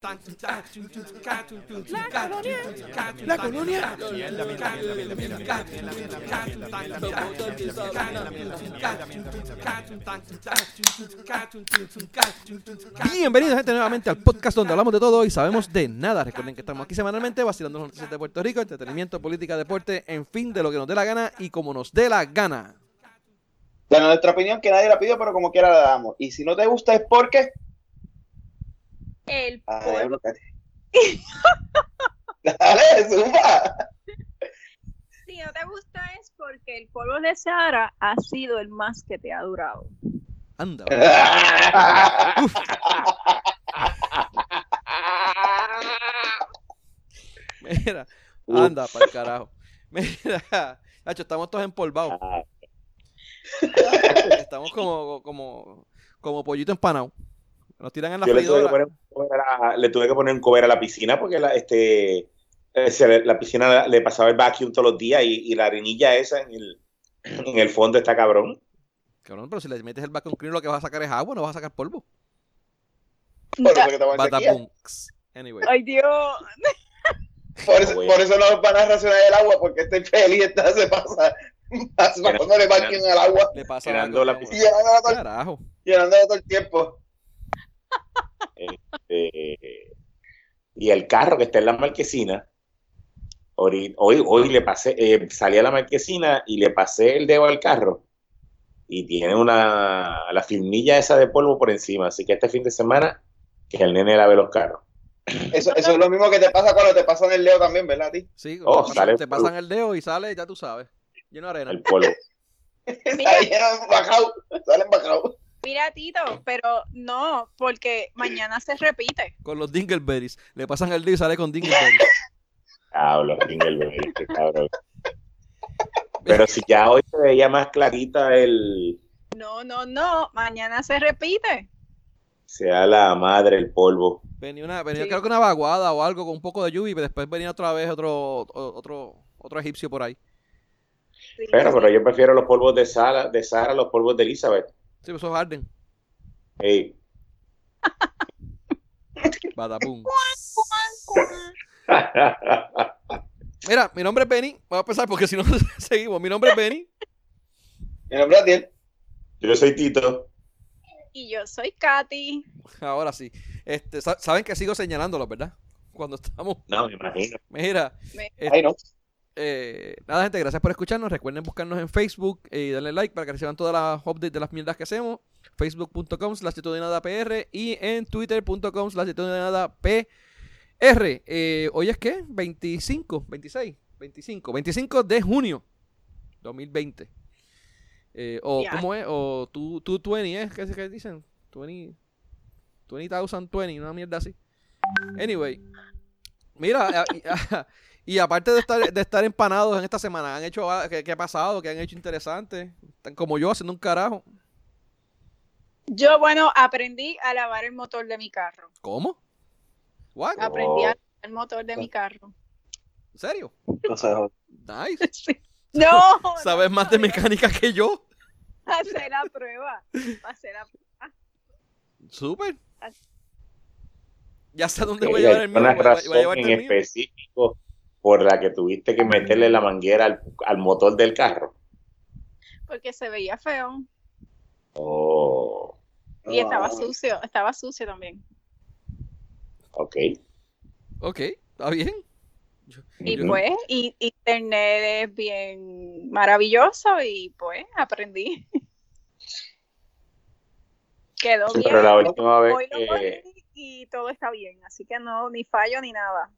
La colonia. Bienvenidos gente nuevamente al podcast donde hablamos de todo y sabemos de nada. Recuerden que estamos aquí semanalmente vacilando las noticias de Puerto Rico, entretenimiento, política, deporte, en fin, de lo que nos dé la gana y como nos dé la gana. De nuestra opinión que nadie la pidió, pero como quiera la damos. Y si no te gusta es porque... El polvo. Dale, zumba. Si no te gusta es porque el polvo de Sahara ha sido el más que te ha durado. Anda. Mira, anda para el carajo. Mira, Nacho, estamos todos empolvados. Ah, Estamos como, como, como pollito empanado. Nos tiran en la Yo le tuve, que poner un cover a, le tuve que poner un cover a la piscina porque la, este, eh, le- la piscina la- le pasaba el vacuum todos los días y, y la arenilla esa en el, en el fondo está cabrón. Cabrón, pero si le metes el vacuum cleaner lo que vas a sacar es agua, no vas a sacar polvo. Por eso que. Badabunks. Anyway. Ay, Dios. Por eso, por eso no van a racionar el agua, porque este feliz está, se pasa pasándole vacuum al agua Le pasa Llenando la todo, Carajo. llenándola todo el tiempo. Eh, y el carro que está en la marquesina, hoy, hoy, hoy le pasé, eh, salí a la marquesina y le pasé el dedo al carro y tiene una, la filmilla esa de polvo por encima. Así que este fin de semana que el nene lave los carros. Eso, eso es lo mismo que te pasa cuando te pasan el dedo también, ¿verdad, a ti? Sí, Oh, te, pasan, sale te pasan el dedo y sale, ya tú sabes. Lleno de arena. El polvo. Salen bajados, salen bajados. Mira, Tito, pero no, porque mañana se repite. Con los dingleberries. Le pasan el dedo y sale con dingleberries. Hablo, Dingleberry, qué cabrón. Pero si ya hoy se veía más clarita el, No, no, no, mañana se repite. sea la madre el polvo. Venía, una, venía Sí. creo que una vaguada o algo con un poco de lluvia y después venía otra vez otro, otro, otro egipcio por ahí. Sí, Pero, pero yo prefiero los polvos de Sara, de Sara a los polvos de Elizabeth. Sí, pues esos arden. Ey, Badabum. Mira, mi nombre es Benny. Voy a empezar porque si no seguimos. Mi nombre es Benny. Mi nombre es Adiel. yo soy Tito. Y yo soy Katy. Ahora sí. Este, sa- saben que sigo señalándolo, ¿verdad? Cuando estamos. No, me imagino. Mira, Me- Ay, no. Eh, nada, gente, gracias por escucharnos. Recuerden buscarnos en Facebook y darle like para que reciban todas las updates de las mierdas que hacemos. Facebook.com slash PR y en Twitter.com slash PR. Eh, hoy es que 25, 26, 25, 25 de junio 2020. Eh, o Ya. ¿cómo es? O tú, tú 20, ¿eh? ¿Qué, es que dicen? 20, 20,020, una mierda así. Anyway, mira, y aparte de estar, de estar empanados en esta semana, ¿han hecho a- qué, qué ha pasado? ¿Qué han hecho interesante? Están como yo haciendo un carajo. Yo, bueno, aprendí a lavar el motor de mi carro. ¿Cómo? ¿What? Aprendí a Oh. lavar el motor de mi carro. ¿En serio? Joder. Nice. Sí. No, Sabes no, más de no, mecánica que yo. Hacer la prueba. Hacer la Súper. Ya sé a dónde voy a llevar el mío. una Voy a, voy a razón llevarte en el mío. específico por la que tuviste que meterle la manguera al, al motor del carro. porque se veía feo. Oh, Y estaba sucio, estaba sucio también. ok. Ok, está bien. Yo- Y yo- pues, y, internet es bien maravilloso y pues aprendí. Quedó Sí, bien. pero la última vez Hoy que, y todo está bien, así que no, ni fallo ni nada.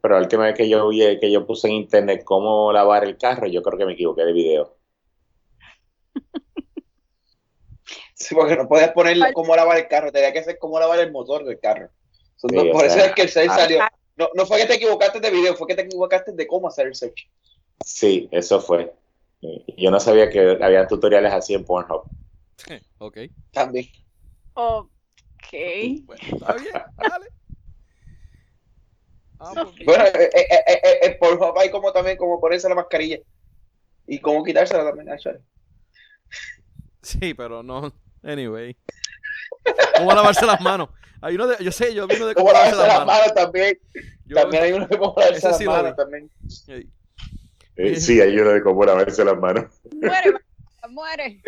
Pero la última vez que yo vi que yo puse en internet cómo lavar el carro, yo creo que me equivoqué de video. Sí, porque no puedes poner cómo lavar el carro, tenía que ser cómo lavar el motor del carro. Sí, por eso sea, es que el search ah. salió. No, no fue que te equivocaste de video, fue que te equivocaste de cómo hacer el search. Sí, eso fue. Yo no sabía que había tutoriales así en Pornhub. Ok. Ok. También. Bueno, está bien. Dale. Ah, pues, Bueno, eh, eh, eh, eh, eh, por favor, hay como también como ponerse la mascarilla. Y cómo quitársela también, actually. Sí, pero no. Anyway. ¿Cómo lavarse las manos? Hay uno de, yo sé, yo vi uno de Como cómo lavarse lavarse las manos también. Yo- También hay uno de cómo lavarse las sí manos también. Eh, sí, hay uno de cómo lavarse las manos. Muere, muere.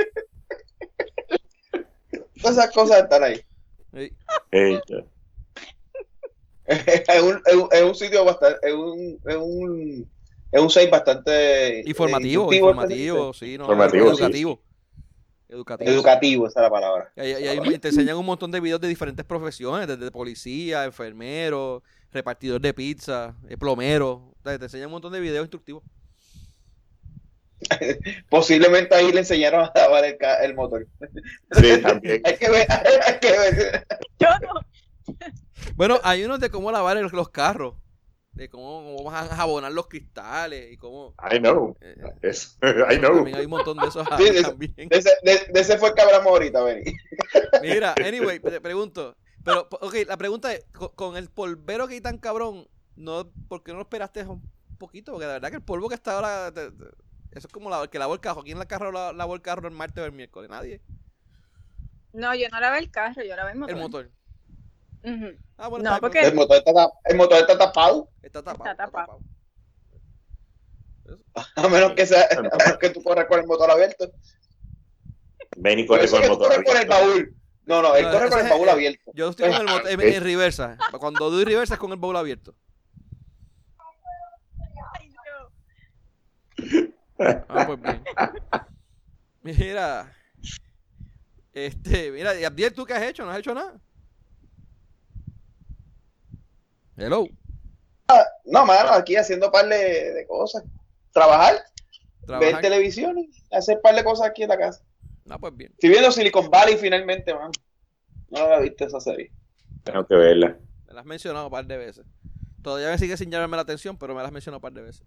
Todas esas cosas están ahí. Ey. Eh, es, un, es, un, es un sitio bastante, es un, es un, es un site bastante Informativo, informativo, sí, no, Informativo, sí. educativo. Educativo. educativo, esa es la palabra. Y ahí- y ahí te enseñan un montón de videos de diferentes profesiones, desde policía, enfermero, repartidor de pizza, eh, plomero. Te enseñan un montón de videos instructivos. Posiblemente ahí le enseñaron a lavar el motor. sí, también. Hay que ver, hay que ver. Yo no. Bueno, hay unos de cómo lavar el- los carros, de cómo, cómo vas a jabonar los cristales y cómo... I know. eh, Eso, I know. También hay un montón de esos Sí, de- también. De ese, de, de ese fue el que hablamos ahorita, Benny. Mira, anyway, te pregunto. Pero, ok, la pregunta es, con, con el polvero que hay tan cabrón, no, ¿por qué no lo esperaste un poquito? Porque la verdad que el polvo que está ahora, te- te- eso es como la, que lavó el carro. ¿Quién la carro la- lavó el carro el martes o el miércoles? Nadie. No, yo no lavé el carro, yo lavé el motor. El motor. Ah, bueno, No, está, porque- El motor está, tap- el motor está tapado, está tapado. Está tapado. a menos que sea que tú corras con el motor abierto. Ven y corre con el motor. corres con el abierto. baúl. No, no, él No, corre con el baúl abierto. Yo estoy con el motor en, en reversa. Cuando doy reversa es con el baúl abierto. Ah, pues bien. Mira. Este, mira, y Abdiel, ¿tú qué has hecho? ¿No has hecho nada? Hello. No, mano, aquí haciendo par de, de cosas. Trabajar, ver televisión y hacer par de cosas aquí en la casa. Ah, pues bien. Estoy viendo Silicon Valley finalmente, man. No la visto esa serie. Tengo que verla. Me la has mencionado un par de veces. Todavía me sigue sin llamarme la atención, pero me la has mencionado un par de veces.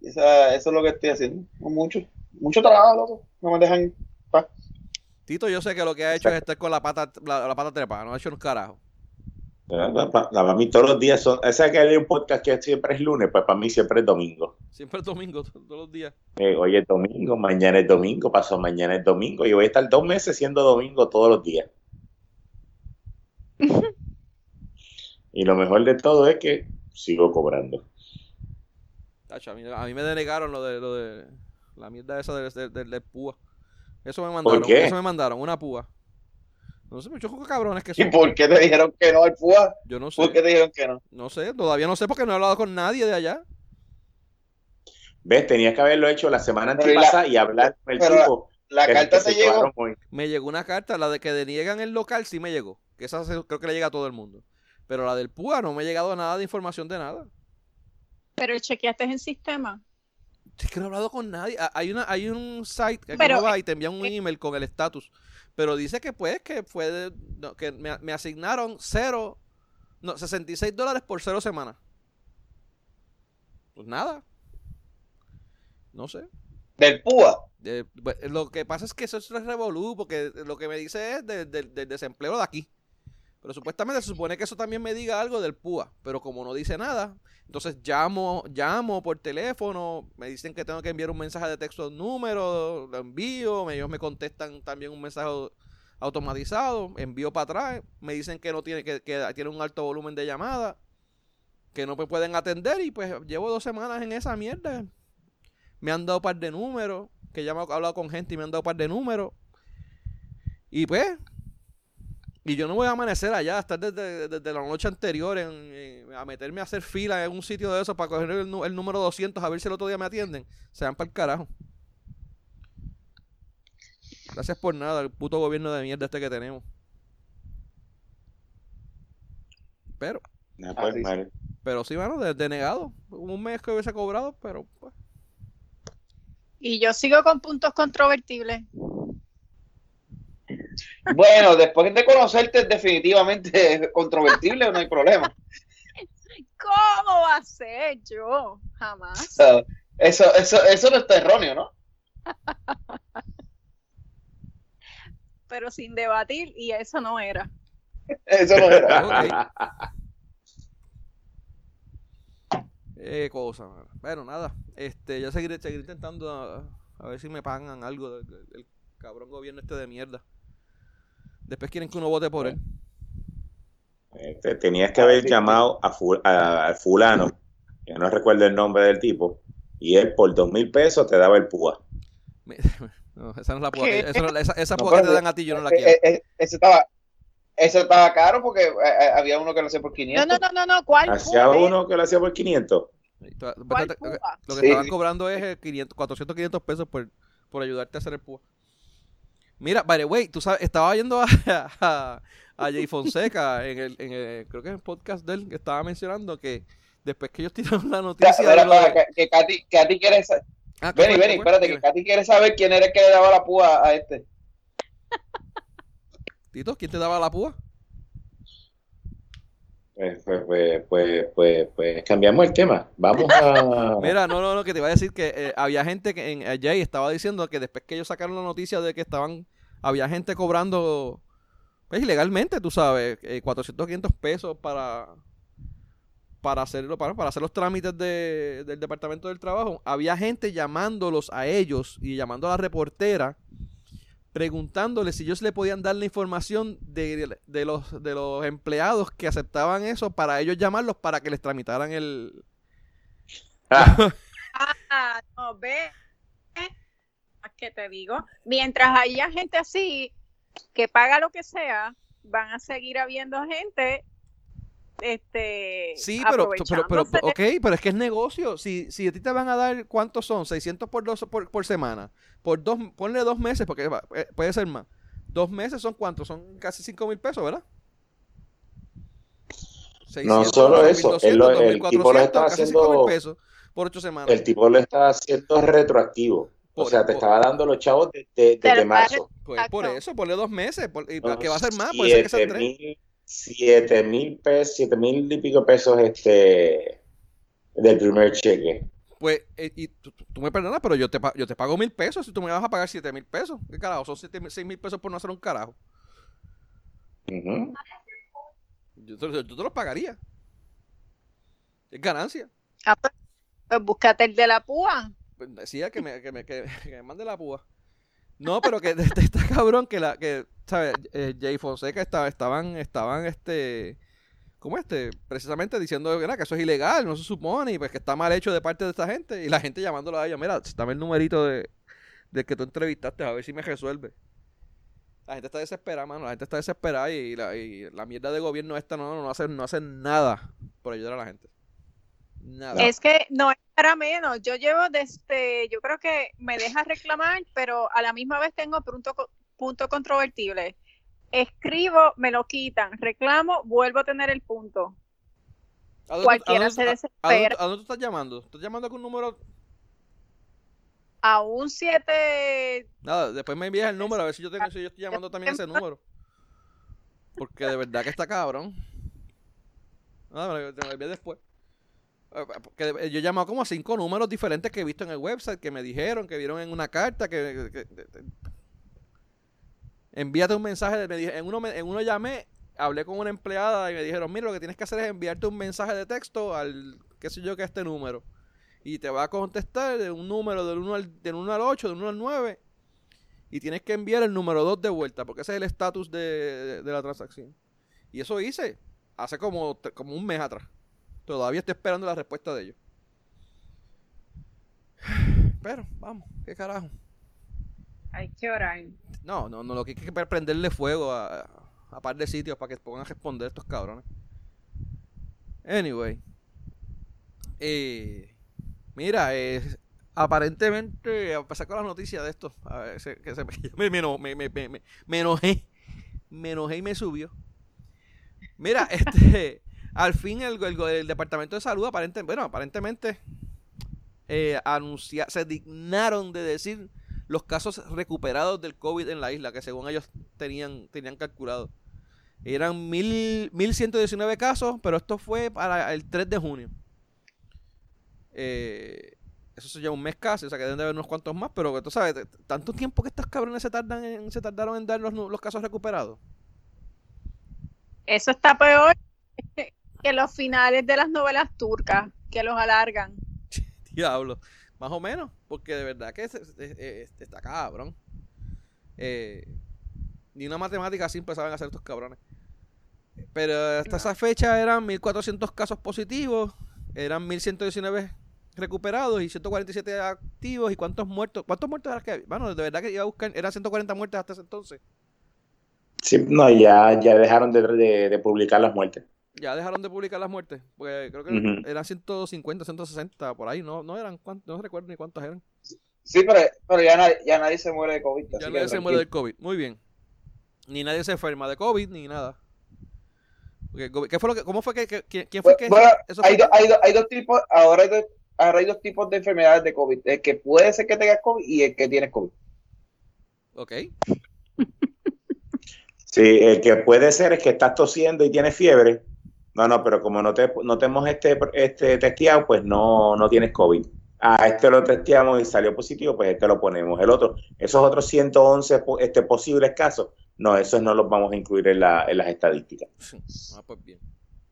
Esa- eso es lo que estoy haciendo. No mucho. Mucho trabajo, loco. No me dejan. pa. Tito, yo sé que lo que ha hecho es estar con la pata, la, la pata trepada, no ha hecho un carajo. Para mí todos los días son... ¿Sabes que hay un podcast que siempre es lunes? Pues para mí siempre es domingo. Siempre el domingo, todos los días. Eh, hoy es domingo, mañana es domingo, pasó mañana es domingo y voy a estar dos meses siendo domingo todos los días. y lo mejor de todo es que sigo cobrando. Tacho, a, mí, a mí me denegaron lo de, lo de la mierda esa del, del, del- del púa. Eso me mandaron. qué? Eso me mandaron, una púa. No sé, muchos cabrones que ¿Y son. por qué te dijeron que no al FUA? Yo no sé. ¿Por qué te dijeron que no? No sé, todavía no sé porque no he hablado con nadie de allá. ¿Ves? Tenía que haberlo hecho la semana Pero y y hablar con el la- tipo. La carta te se llegó. Me llegó una carta, la de que deniegan el local sí me llegó. Que esa se- creo que le llega a todo el mundo. Pero la del púa no me ha llegado nada de información de nada. Pero chequeaste en sistema. Es que no he hablado con nadie. Ah, Hay, una, hay un site que Pero, va y te envían un eh, email con el estatus. Pero dice que pues que fue de- no, que me, me asignaron cero, no, 66 dólares por cero semanas. Pues nada. No sé. Del PUA. Eh, pues, lo que pasa es que eso es revolú, porque lo que me dice es de- de- del desempleo de aquí. Pero supuestamente se supone que eso también me diga algo del PUA. Pero como no dice nada, entonces llamo, llamo por teléfono, me dicen que tengo que enviar un mensaje de texto número, lo envío, ellos me contestan también un mensaje automatizado, envío para atrás, me dicen que no tiene, que, que tiene un alto volumen de llamadas, que no me pueden atender y pues llevo dos semanas en esa mierda. Me han dado un par de números, que ya me he hablado con gente y me han dado un par de números. Y pues, y yo no voy a amanecer allá, a estar desde, desde la noche anterior en, en- a meterme a hacer fila en un sitio de esos para coger el, el número 200 a ver si el otro día me atienden. Se van para el carajo. Gracias por nada, el puto gobierno de mierda este que tenemos. Pero, pues, Ah, pero sí, mano, de- denegado. Un mes que hubiese cobrado, pero pues. Y yo sigo con puntos controvertibles. Bueno, después de conocerte, definitivamente es controvertible, no hay problema. ¿Cómo va a ser yo? Jamás. Eso, eso, eso no está erróneo, ¿no? Pero sin debatir, y eso no era. Eso no era. Eh, cosa. Bueno, nada. Este, ya seguiré, seguiré intentando a, a ver si me pagan algo del, del- del cabrón gobierno este de mierda. Después quieren que uno vote por él. Este, tenías que haber llamado a, fulano, que no recuerdo el nombre del tipo, y él por dos mil pesos te daba el púa. Me- No, esa no es la púa. Esa, no- esa, esa No, púa que te dan a ti, yo no la Eh, quiero. eh, eh, ese estaba, ese estaba caro porque había uno que lo hacía por No, 500. no, no, no, no. ¿Cuál Hacía púa? uno que lo hacía por 500. Y tú- ¿Cuál? Lo que Sí. estaban cobrando es eh, 500, 400, 500 pesos por, por ayudarte a hacer el púa. Mira, by the way, tú sabes, estaba yendo a, a, a Jay Fonseca en el, en el, creo que en el podcast de él, que estaba mencionando que después que ellos tiraron la noticia espera, de- que, que Katy, que Katy quiere sa- Ah, ¿qué Vení, vení, espérate, que. Katy quiere saber quién era el que le daba la púa a este. Tito, ¿quién te daba la púa? Pues, pues, pues, pues, pues, pues cambiamos el tema. Vamos a. Mira, no, no, no, que te iba a decir que eh, había gente que en eh, Jay estaba diciendo que después que ellos sacaron la noticia de que estaban, había gente cobrando, pues ilegalmente, tú sabes, eh, 400, 500 pesos para, para hacerlo, para, para hacer los trámites de- del Departamento del Trabajo. Había gente llamándolos a ellos y llamando a la reportera, preguntándoles si ellos le podían dar la información de, de los, de los empleados que aceptaban eso para ellos llamarlos para que les tramitaran el, Ah, Ah, no, ve. ¿Qué te digo? Mientras haya gente así que paga lo que sea, van a seguir habiendo gente este Sí, pero, pero, pero, ok, pero es que es negocio. Si, si a ti te van a dar, ¿cuántos son? 600 por, dos, por, por semana. Por dos, ponle dos meses, porque va- eh, puede ser más. Dos meses son cuántos? Son casi 5 mil pesos, ¿verdad? 600, solo eso, 2.200, él lo- el 2.400, tipo lo está haciendo- 5 mil pesos por 8 semanas. el tipo lo está haciendo retroactivo. O sea, te por- estaba dando los chavos de- de- desde para marzo. Pues por eso, ponle dos meses. por- y No, que va a ser más, puede ser que sean siete tres. mil, siete mil pesos, siete mil y pico pesos este del primer cheque. Pues, eh, y tú, tú- me perdonas, pero yo te, yo te pago mil pesos si tú me vas a pagar siete mil pesos. ¿Qué carajo? Son siete, mil- seis mil pesos por no hacer un carajo. Ujú. Yo te, yo te los pagaría. Es ganancia. Ah, pues, pues búscate el de la púa. Decía que me, que me, que, mande la púa. No, pero que está cabrón que la, que, ¿sabes? Eh, Jay Fonseca estaba, estaban, estaban, este, ¿cómo este? Precisamente diciendo que eso es ilegal, no se supone, y pues que está mal hecho de parte de esta gente, y la gente llamándolo a ella, mira, dame el numerito de, de que tú entrevistaste, a ver si me resuelve. La gente está desesperada, mano, la gente está desesperada y la, y la mierda de gobierno esta no, no, hace, no hace nada por ayudar a la gente. Nada. Es que no es para menos. Yo llevo desde, yo creo que me deja reclamar, pero a la misma vez tengo punto, punto controvertible. Escribo, me lo quitan. Reclamo, vuelvo a tener el punto. ¿A dónde Cualquiera a dónde se a- a dónde desespera. ¿A dónde tú estás llamando? ¿Estás llamando con un número? A un 7, Nada, después me envías el número a ver si yo tengo, si yo estoy llamando también a ese número. Porque de verdad que está cabrón. Nada, me lo- te lo envié después. De- yo he llamado como a cinco números diferentes que he visto en el website, que me dijeron, que vieron en una carta, que... que- que- que- envíate un mensaje, me dije- en, uno en uno llamé, hablé con una empleada y me dijeron, mira, lo que tienes que hacer es enviarte un mensaje de texto al, qué sé yo, que este número. Y te va a contestar de un número del 1 al, del 1 al 8, del 1 al 9. Y tienes que enviar el número 2 de vuelta, porque ese es el estatus de, de- de la transacción. Y eso hice hace como, como un mes atrás. Todavía estoy esperando la respuesta de ellos. Pero, vamos, qué carajo. hay que orar. No, no, no, lo que hay que es prenderle fuego a, a par de sitios para que pongan a responder estos cabrones. Anyway. Eh, mira, eh, aparentemente, a empezar con las noticias de esto, a ver, se- que me, me, me- me enojé. Me enojé y me subió. Mira, este, al fin el, Departamento de Salud, aparentemente, bueno, aparentemente, eh, se dignaron de decir los casos recuperados del COVID en la isla, que según ellos tenían, tenían calculado. Eran mil, 1119 casos, pero esto fue para el 3 de junio. Eh, eso se lleva un mes casi, o sea que deben de haber unos cuantos más, pero tú sabes, tanto tiempo que estos cabrones se tardan en, se tardaron en dar los, los casos recuperados. Eso está peor que los finales de las novelas turcas, que los alargan. Diablo. Más o menos, porque de verdad que eh, está cabrón. Eh, Ni una matemática así empezaban a hacer estos cabrones. Pero hasta esa fecha eran 1400 casos positivos, eran 1119 recuperados y 147 activos. ¿Y cuántos muertos? ¿Cuántos muertos eran que había? Bueno, de verdad que iba a buscar, eran 140 muertes hasta ese entonces. Sí, no, ya, ya dejaron de, de- de publicar las muertes. Ya dejaron de publicar las muertes, porque creo que Ujú. eran 150, 160 por ahí, no, no eran cuántos, no recuerdo ni cuántos eran. Sí, pero, pero ya, nadie, ya nadie se muere de COVID. Ya nadie se muere tranquilo. COVID. Muy bien. Ni nadie se enferma de COVID ni nada. Porque, ¿Qué fue lo que, ¿Cómo fue que, quién fue que Bueno, eso hay, fue do- hay, do- hay dos tipos, ahora hay, dos, ahora hay dos tipos de enfermedades de COVID. El que puede ser que tengas COVID y el que tienes COVID. Ok. Sí, el que puede ser es que estás tosiendo y tienes fiebre. No, no, pero como no te, no te hemos este, este testeado, pues no, no tienes COVID. A este lo testeamos y salió positivo, pues este lo ponemos. El otro, esos otros 111 po- este, posibles casos, no, esos no los vamos a incluir en, la- en las estadísticas. Ah, pues bien.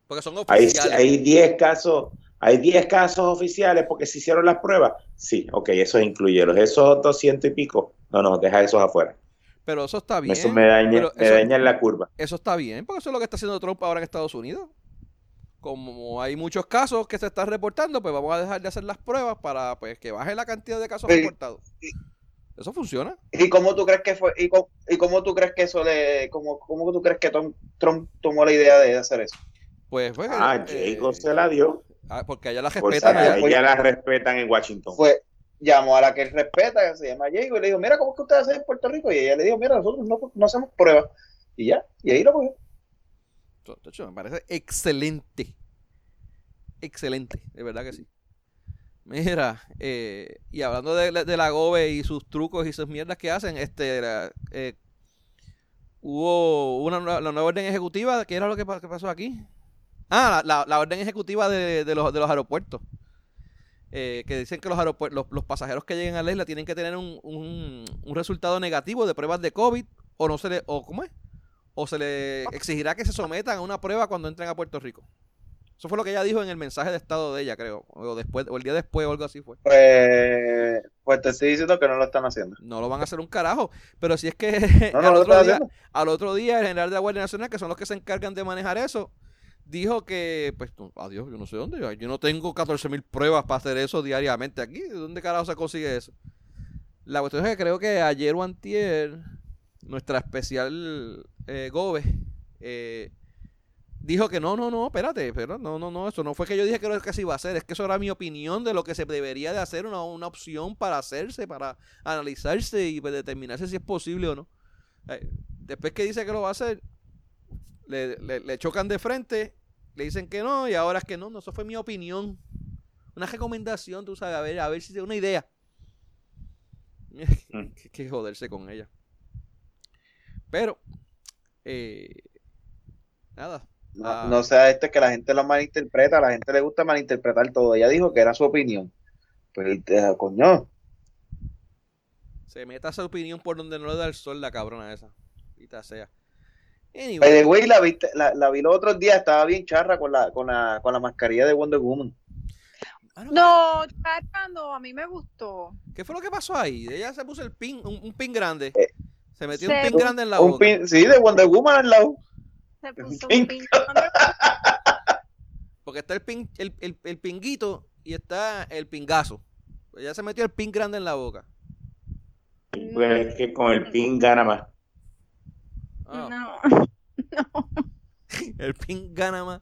Porque son Hay, oficiales. hay 10 casos, hay 10 casos oficiales porque se hicieron las pruebas. Sí, ok, esos incluyeron. Esos 200 y pico, no, no, deja esos afuera. Pero eso está bien. Eso me daña, me eso- daña en la curva. Eso está bien, porque eso es lo que está haciendo Trump ahora en Estados Unidos. Como hay muchos casos que se están reportando, pues vamos a dejar de hacer las pruebas para pues que baje la cantidad de casos Sí. reportados. Eso funciona. ¿Y cómo tú crees que fue? ¿Y cómo, y cómo tú crees que eso le, cómo, cómo tú crees que Tom- Trump tomó la idea de hacer eso? Pues fue que, Ah, eh, Jacob se la dio. ah, porque allá la Pues respetan. allá- allá. ya, ya la respetan en Washington. Fue, llamó a la que él respeta, que se llama Diego, y le dijo, mira, ¿cómo es que ustedes hacen en Puerto Rico? Y ella le dijo, mira, nosotros no, no hacemos pruebas. Y ya, y ahí lo cogió. Me parece excelente. Excelente, de verdad que sí. Mira, eh, y hablando de, de la GOBE y sus trucos y sus mierdas que hacen, este, eh, hubo una, la nueva orden ejecutiva, ¿qué era lo que, pa- que pasó aquí? Ah, la, la- orden ejecutiva de, de los, de los aeropuertos. Eh, que dicen que los, los, los pasajeros que lleguen a la isla tienen que tener un, un, un resultado negativo de pruebas de COVID o no se le, o ¿cómo es? O se le exigirá que se sometan a una prueba cuando entren a Puerto Rico. Eso fue lo que ella dijo en el mensaje de estado de ella, creo. O después, o el día después, o algo así fue. Pues, pues te estoy diciendo que no lo están haciendo. No lo van a hacer un carajo. Pero si es que No, no al, otro día, al otro día el general de la Guardia Nacional, que son los que se encargan de manejar eso, dijo que, pues, adiós, yo no sé dónde. Yo, yo no tengo 14.000 pruebas para hacer eso diariamente aquí. ¿De dónde carajo se consigue eso? La cuestión es que creo que ayer o antier, nuestra especial eh, Gobe, eh, dijo que no, no, no, espérate, pero no, no, no, eso no fue que yo dije que lo que se iba a hacer, es que eso era mi opinión de lo que se debería de hacer, una, una opción para hacerse, para analizarse y pues, determinarse si es posible o no. Eh, después que dice que lo va a hacer, le, le- le chocan de frente, le dicen que no y ahora es que no, no, eso fue mi opinión. Una recomendación, tú sabes, a ver, a ver si es una idea. Mm. que, que joderse con ella. Pero, eh, nada. No, Ah. no sea este que la gente lo malinterpreta, a la gente le gusta malinterpretar todo. Ella dijo que era su opinión. Pues, eh, coño, Se meta esa opinión por donde no le da el sol la cabrona esa. Quita sea. Anyway, way, la, viste, la, la vi los otros días, estaba bien charra con la, con la, con la mascarilla de Wonder Woman. mano, No, Chacha, no, a mí me gustó. ¿qué fue lo que pasó ahí? Ella se puso el pin, un, un pin grande. Eh, Se metió Se- un pin grande en la Un boca. pin, sí, de Wonder Woman al lado. Se puso un pin. Porque está el, pin, el, el, el pinguito y está el pingazo. Ella se metió el pin grande en la boca. Pues es que con el pin gana más. Ah, No. El pin gana más.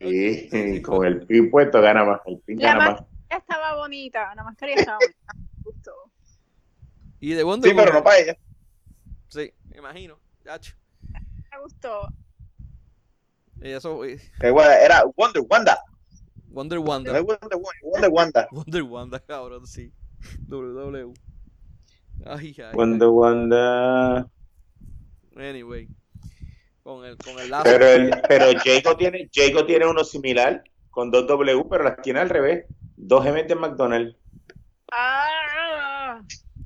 Sí, con el pin puesto gana más. El pin La gana más-. Estaba bonita, la mascarilla estaba bonita. Gustó. Y de Wonder Sí, pero Woman- no para ella. Sí, me imagino. Yacho. Me gustó. Y eso, bueno, Era Wonder Wanda. Wonder No Wonder. Wonder Wonder Wanda. Wonder Wanda, cabrón, sí. WW. Ay, ay. Wanda, Wanda. ay. Anyway. Con el, con el lazo. Pero, el, pero Jacob tiene, Jacob tiene uno similar con dos W, pero las tiene al revés. Dos M de McDonald's. Ah,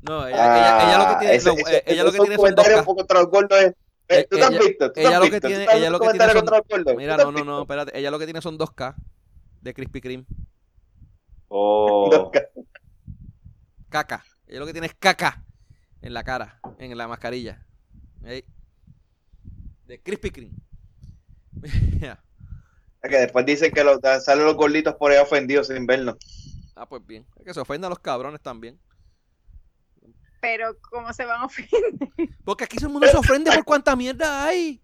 No, ella, ella, ella lo que tiene, ese- no, ese- eh, ella lo que tiene son dos es- eh, ¿Tú te has Ella- visto? ¿Tú te ella lo que tiene- ella lo que tiene son-? Mira, ¿Tú te has no, no, no, espérate. Ella lo que tiene son 2K de Krispy Kreme. Oh, Caca. Ella lo que tiene es caca en la cara, en la mascarilla. Ey. De Krispy Kreme. Ya. Es que después dicen que los, salen los gorditos por ahí ofendidos sin vernos. Ah, pues bien. Es que se ofendan los cabrones también. Pero, ¿cómo se van a ofender? Porque aquí todo el mundo se ofende por cuánta mierda hay.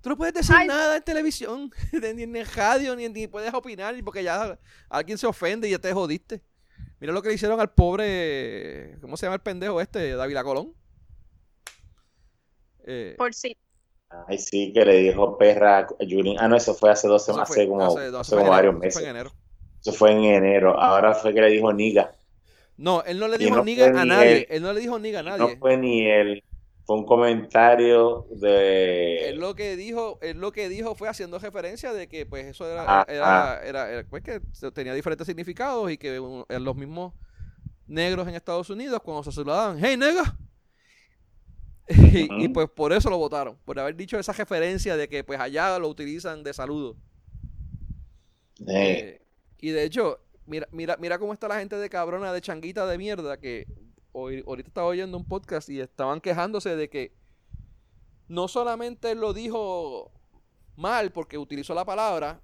Tú no puedes decir Ay. nada en televisión, ni en el radio, ni, ni puedes opinar, porque ya alguien se ofende y ya te jodiste. Mira lo que le hicieron al pobre. ¿Cómo se llama el pendejo este? David Colón. Eh, Por si. Ay, sí, que le dijo perra a Julín. Ah, no, eso fue hace dos semanas, hace como, hace- como varios enero, eso fue meses. en enero. Eso fue en enero. Ahora fue que le dijo niga. No, él no le dijo no niga a nadie. él. Él no le dijo niga a No nadie. fue ni él. Fue un comentario de. Él lo que dijo, él lo que dijo fue haciendo referencia de que pues eso era, Ah, era, era- era, pues que tenía diferentes significados y que en los mismos negros en Estados Unidos cuando se saludaban, hey nega. Y, y, pues por eso lo votaron, por haber dicho esa referencia de que pues allá lo utilizan de saludo. Eh, Eh, y de hecho, mira, mira, mira cómo está la gente de cabrona, de changuita de mierda, que hoy, ahorita estaba oyendo un podcast y estaban quejándose de que no solamente lo dijo mal porque utilizó la palabra,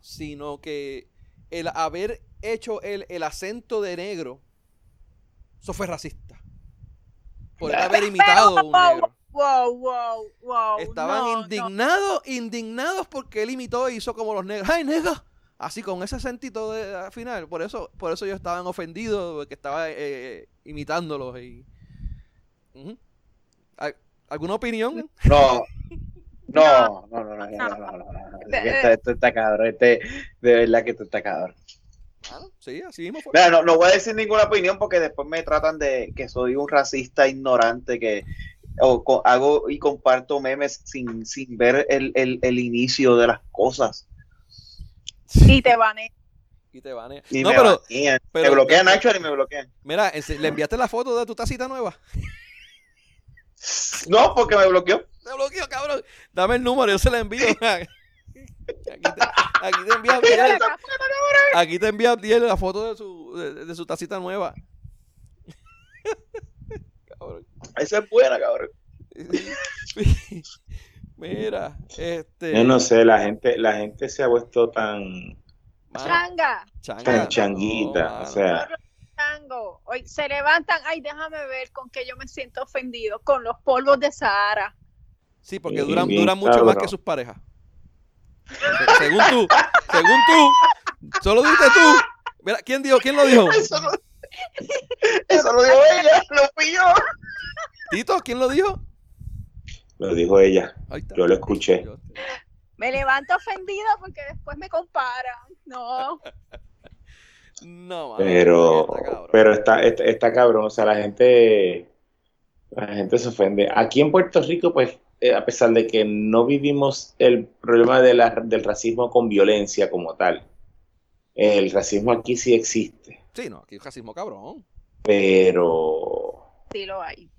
sino que el haber hecho el, el acento de negro, eso fue racista. Por haber imitado a un negro. Wow, wow, wow. Estaban no, no. indignados, indignados porque él imitó e hizo como los negros. ¡Ay, nega! Así con ese acentito de, al final. Por eso, por eso ellos estaban ofendidos, porque estaba eh, imitándolos. Y... Ujú. ¿Al- ¿Alguna opinión? No. No, no, no, no, no, no, no, no, no, no. Esto, está cabrón, este, de verdad que esto está cabrón. Ah, sí, así mismo fue. Mira, no, no voy a decir ninguna opinión porque después me tratan de que soy un racista ignorante que o co- hago y comparto memes sin, sin ver el, el, el inicio de las cosas. Y te van Y te van a- Y No, me, pero, banean. pero- me bloquean Nacho y me bloquean. mira, le enviaste la foto de tu tacita nueva. No, porque me bloqueó. Te bloqueo, cabrón. Dame el número, yo se la envío. aquí, te, aquí te envía Abdiel, aquí te envía Abdiel la foto de su, de, de su tacita nueva. cabrón. Esa es buena, cabrón. Mira, este. yo no sé, la gente, la gente se ha vuelto tan, Changa, changa, tan changuita. o sea, chango. Hoy se levantan, ay, déjame ver con qué yo me siento ofendido, con los polvos de Sahara. Sí, porque Y duran, duran mucho más que sus parejas. Se- según tú, según tú, solo dijiste tú. Mira, ¿quién dijo? ¿Quién lo dijo? Eso, no- eso lo dijo ella, lo pilló. ¿Tito? ¿Quién lo dijo? Lo dijo ella. Yo lo escuché. Me levanto ofendida porque después me comparan. No, No, mano, Pero, está cabrón. pero está, está, está cabrón, o sea, la gente, la gente se ofende. Aquí en Puerto Rico, pues, eh, a pesar de que no vivimos el problema de la- del racismo con violencia como tal, el racismo aquí sí existe, Sí, no, aquí es racismo cabrón. pero, sí lo hay.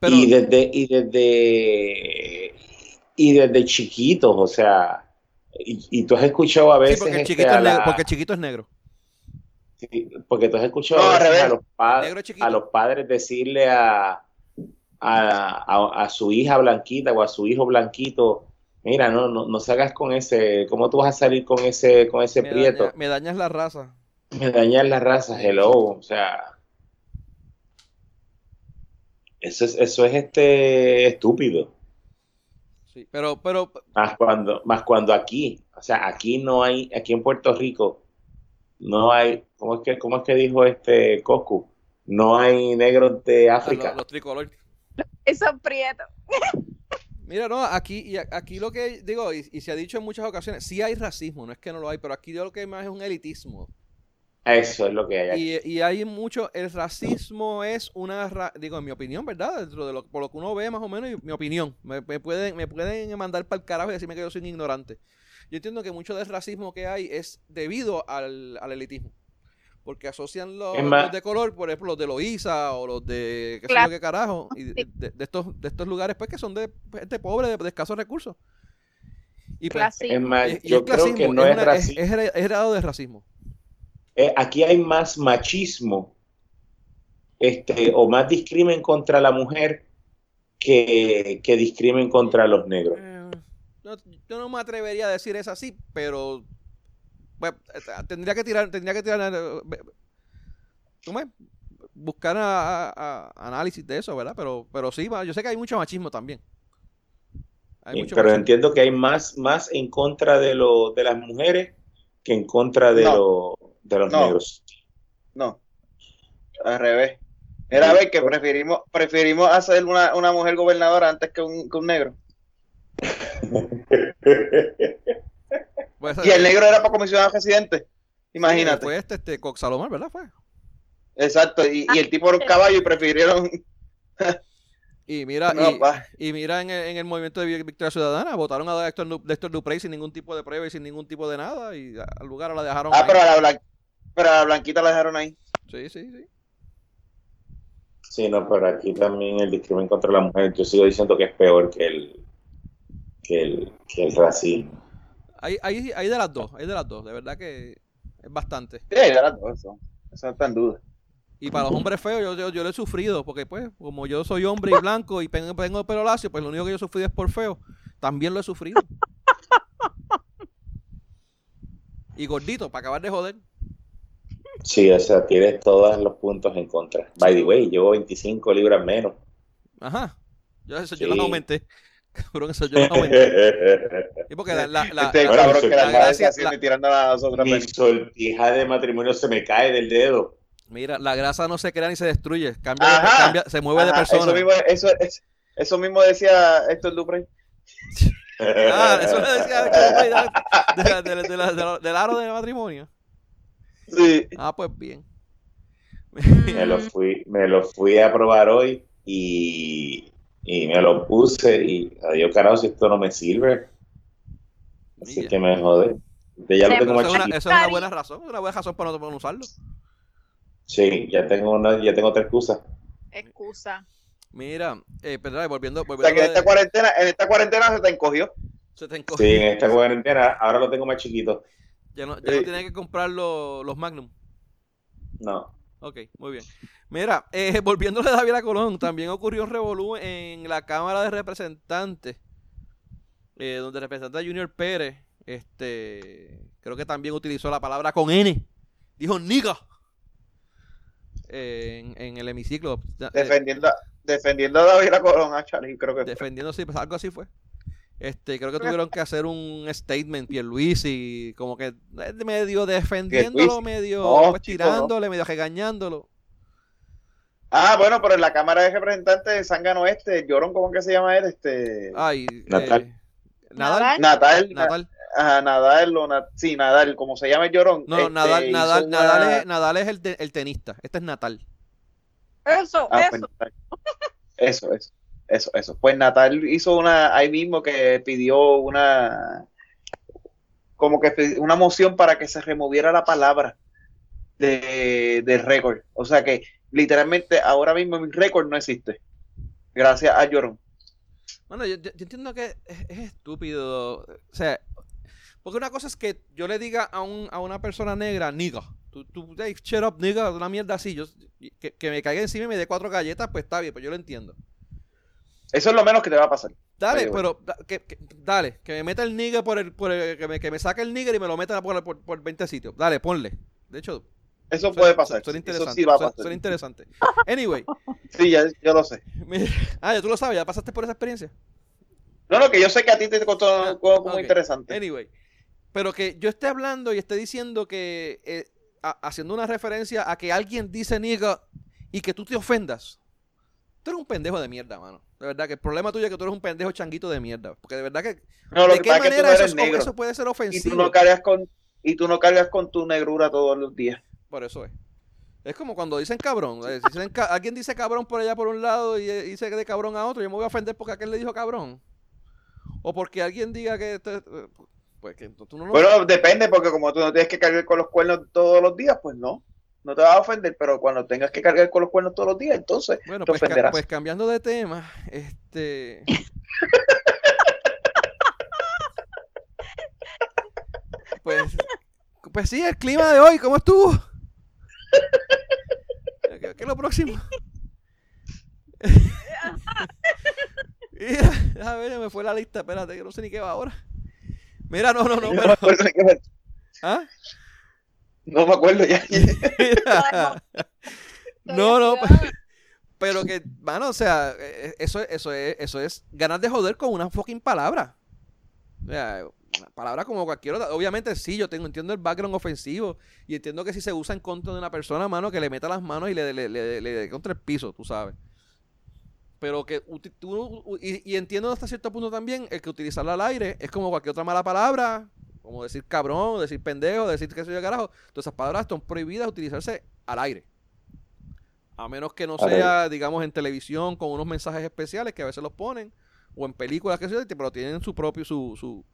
Pero, y desde, y desde, y desde chiquitos, o sea, y, y tú has escuchado a sí, veces, porque el este, chiquito es negro, la- porque el chiquito es negro. Sí, porque tú has escuchado No, a, a los, a los padres decirle a, a, a- a su hija blanquita o a su hijo blanquito, mira, no, no, no salgas con ese, ¿cómo tú vas a salir con ese, con ese Me, prieto? daña- me dañas la raza. Me dañas la raza, hello, o sea, eso es, eso es este estúpido. Sí, pero, pero, Más cuando, más cuando aquí, o sea, aquí no hay, aquí en Puerto Rico, no hay, ¿cómo es que, cómo es que dijo este Coscu? No hay negros de ah, África. los, los tricolor. Esos prietos. Mira, no, aquí, y aquí lo que digo, y, y se ha dicho en muchas ocasiones, sí hay racismo, no es que no lo hay, pero aquí lo que hay más es un elitismo. Eso es lo que hay aquí. Y, y hay mucho, el racismo es una, ra- digo, en mi opinión, ¿verdad? Dentro de lo, por lo que uno ve más o menos, y mi opinión. Me, me pueden, me pueden mandar para el carajo y decirme que yo soy un ignorante. Yo entiendo que mucho del racismo que hay es debido al, al elitismo. Porque asocian los, Es más- los de color, por ejemplo, los de Loíza o los de qué sé Claro. yo qué carajo, y de, de- de estos, de estos lugares pues que son de gente pobre, de, de escasos recursos. Y pues, Clasismo. Es más, y- y yo el creo que no es, una- racismo. es, es heredado de racismo. Eh, aquí hay más machismo este, o más discrimen contra la mujer que, que discrimen contra los negros. Eh, no, yo no me atrevería a decir es así, pero bueno, eh, tendría que tirar, tendría que tirar, ve- ¿cómo es? buscar a- a- a- análisis de eso, ¿verdad? Pero, pero sí, va, yo sé que hay mucho machismo también. Hay mucho pero machismo. entiendo que hay más, más en contra de, lo, de las mujeres que en contra de, No. lo- de los No. negros. No. Al revés. Era ver que preferimos, preferimos hacer una, una mujer gobernadora antes que un, que un negro. Pues, Y el negro era para comisionado residente. Imagínate. Fue este, este Cox Salomón, ¿verdad? Fue. Exacto. Y, y el tipo era un caballo y prefirieron. Y mira, No, y, mira en el, en el movimiento de Victoria Ciudadana, votaron a Héctor, de Héctor Duprey sin ningún tipo de prueba y sin ningún tipo de nada, y a- al lugar la dejaron Ah, ahí. pero a la, blan- pero a la blanquita la dejaron ahí. Sí, sí, sí. Sí, no, pero aquí también el discrimen contra la mujer, yo sigo diciendo que es peor que el, que el, que el racismo. Hay, hay, hay de las dos, hay de las dos, de verdad que es bastante. Sí, era todo eso. Eso no está en duda. Y para los hombres feos, yo, yo, yo lo he sufrido, porque pues, como yo soy hombre y blanco y tengo, tengo pelo lacio, pues lo único que yo he sufrido es por feo. También lo he sufrido. Y gordito, para acabar de joder. Sí, o sea, tienes todos los puntos en contra. By the way, llevo 25 libras menos. Aja. Yo, eso, yo las aumenté. Cabrón, eso yo las aumenté. Y porque la, la, la- este la- la, la gracia- tirando a nosotros. Mi sortija de matrimonio se me cae del dedo. Mira, la grasa no se crea ni se destruye. Cambia, Ajá. cambia- se mueve de persona. Eso mismo, eso, es- eso mismo decía Héctor Duprey. Ah, eso le decía de- de- de- de- de la- de la- del aro de matrimonio. Sí. Ah, pues bien. Me lo fui, me lo fui a probar hoy y, y me lo puse y adiós carajo si esto no me sirve. Así que me jode. De ya lo Se tengo Eso más es, una, chiquito. eso es una buena razón, una buena razón para no, para no usarlo. Sí, ya tengo una, ya tengo otra excusa. Excusa. Mira, eh, perdón, volviendo, O sea volviendo que en lo esta de- cuarentena, en esta cuarentena se te encogió. se te encoge. Sí, en esta cuarentena ahora lo tengo más chiquito. Ya no, ya no tienes que comprar los, los Magnum. No. Ok, muy bien. Mira, eh, volviendo a David a Colón, también ocurrió un revolú en la Cámara de Representantes, eh, donde el representante Junior Pérez, este, creo que también utilizó la palabra con N, dijo niga en, en el hemiciclo, eh, Defendiendo, defendiendo a David Colón a Charlie, creo que fue. defendiendo, sí, pues algo así fue. Este, creo que tuvieron que hacer un statement, Pierluisi, como que eh, medio defendiéndolo, medio No, pues, chico, tirándole, medio regañándolo. Ah, bueno, pero en la Cámara de Representantes de Zángano Este, Llorón, ¿cómo que se llama él? Este, Ay, Natal. eh, Nadal. Nadal. Natal, Nadal. Ajá, Nadal, o Na- sí, Nadal, como se llama el Llorón. No, este, Nadal, Nadal, una- Nadal es, Nadal es el, te- el tenista. Este es Natal. Eso, Ah, eso. pues, Natal. Eso, eso, eso, eso. Pues Natal hizo una, ahí mismo que pidió una, como que una moción para que se removiera la palabra de, del récord. O sea que literalmente ahora mismo mi récord no existe. Gracias a Llorón. Bueno, yo, yo- yo entiendo que es, es estúpido. O sea, porque una cosa es que yo le diga a, un, a una persona negra, nigga. Tú, tú, hey, shut up, nigga, una mierda así. Yo, que, que me caiga encima y me dé cuatro galletas, pues está bien, pues yo lo entiendo. Eso es lo menos que te va a pasar. Dale, Oye, pero da- que, que- dale, que me meta el nigga por el, por el- que, me, que me saque el nigger y me lo meta por, por, por 20 sitios. Dale, ponle. De hecho, Eso suena- puede pasar. Suena Eso interesante. sí va a suena- pasar. suena interesante. Anyway, Sí, ya, yo lo sé. mira- ah, ya tú lo sabes, ya pasaste por esa experiencia. No, no, que yo sé que a ti te costó Ah, como ok. interesante. Anyway, pero que yo esté hablando y esté diciendo que, eh, a- haciendo una referencia a que alguien dice nigga y que tú te ofendas. Tú eres un pendejo de mierda, mano. De verdad que el problema tuyo es que tú eres un pendejo changuito de mierda. Porque de verdad que. No, lo ¿De que qué es que manera no eso, eso puede ser Y tú ofensivo? no cargas con y tú no cargas con tu negrura todos los días. Por eso es. Es como cuando dicen cabrón. eh, dicen ca- alguien dice cabrón por allá por un lado y eh, dice de cabrón a otro, yo me voy a ofender porque aquel le dijo cabrón. O porque alguien diga que. te- eh, pues que tú no lo. Bueno, depende, porque como tú no tienes que cargar con los cuernos todos los días, pues no. No te vas a ofender, pero cuando tengas que cargar con los cuernos todos los días, entonces Bueno, te pues, ca- pues cambiando de tema, este. pues, pues sí, el clima de hoy, ¿cómo estuvo? ¿Qué, qué es lo próximo? Mira, a ver, me fue la lista, espérate, que no sé ni qué va ahora. Mira, no, no, no, No me acuerdo qué ¿Ah? No me acuerdo ya. Mira. No, no, pero que, mano, o sea, eh, eso, eso, es, eso es ganas de joder con una fucking palabra. O sea, una palabra como cualquier otra. Obviamente sí, yo tengo, entiendo el background ofensivo y entiendo que si se usa en contra de una persona, mano, que le meta las manos y le, le, le, le dé contra el piso, tú sabes. Pero que tú, y, y entiendo hasta cierto punto también el que utilizarla al aire es como cualquier otra mala palabra, como decir cabrón, decir pendejo, decir que soy de carajo. Todas esas palabras están prohibidas utilizarse al aire. A menos que no sea, digamos, en televisión con unos mensajes especiales que a veces los ponen, o en películas que se pero tienen su propio, su, su,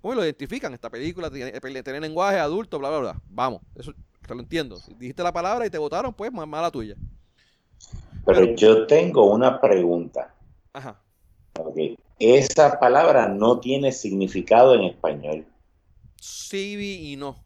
¿cómo lo identifican? Esta película tiene, tiene lenguaje adulto, bla, bla, bla. Vamos, eso te lo entiendo. Si dijiste la palabra y te votaron, pues ma- mala tuya. Pero Pero- yo tengo una pregunta. Ajá. ok. Esa palabra no tiene significado en español. Sí y no.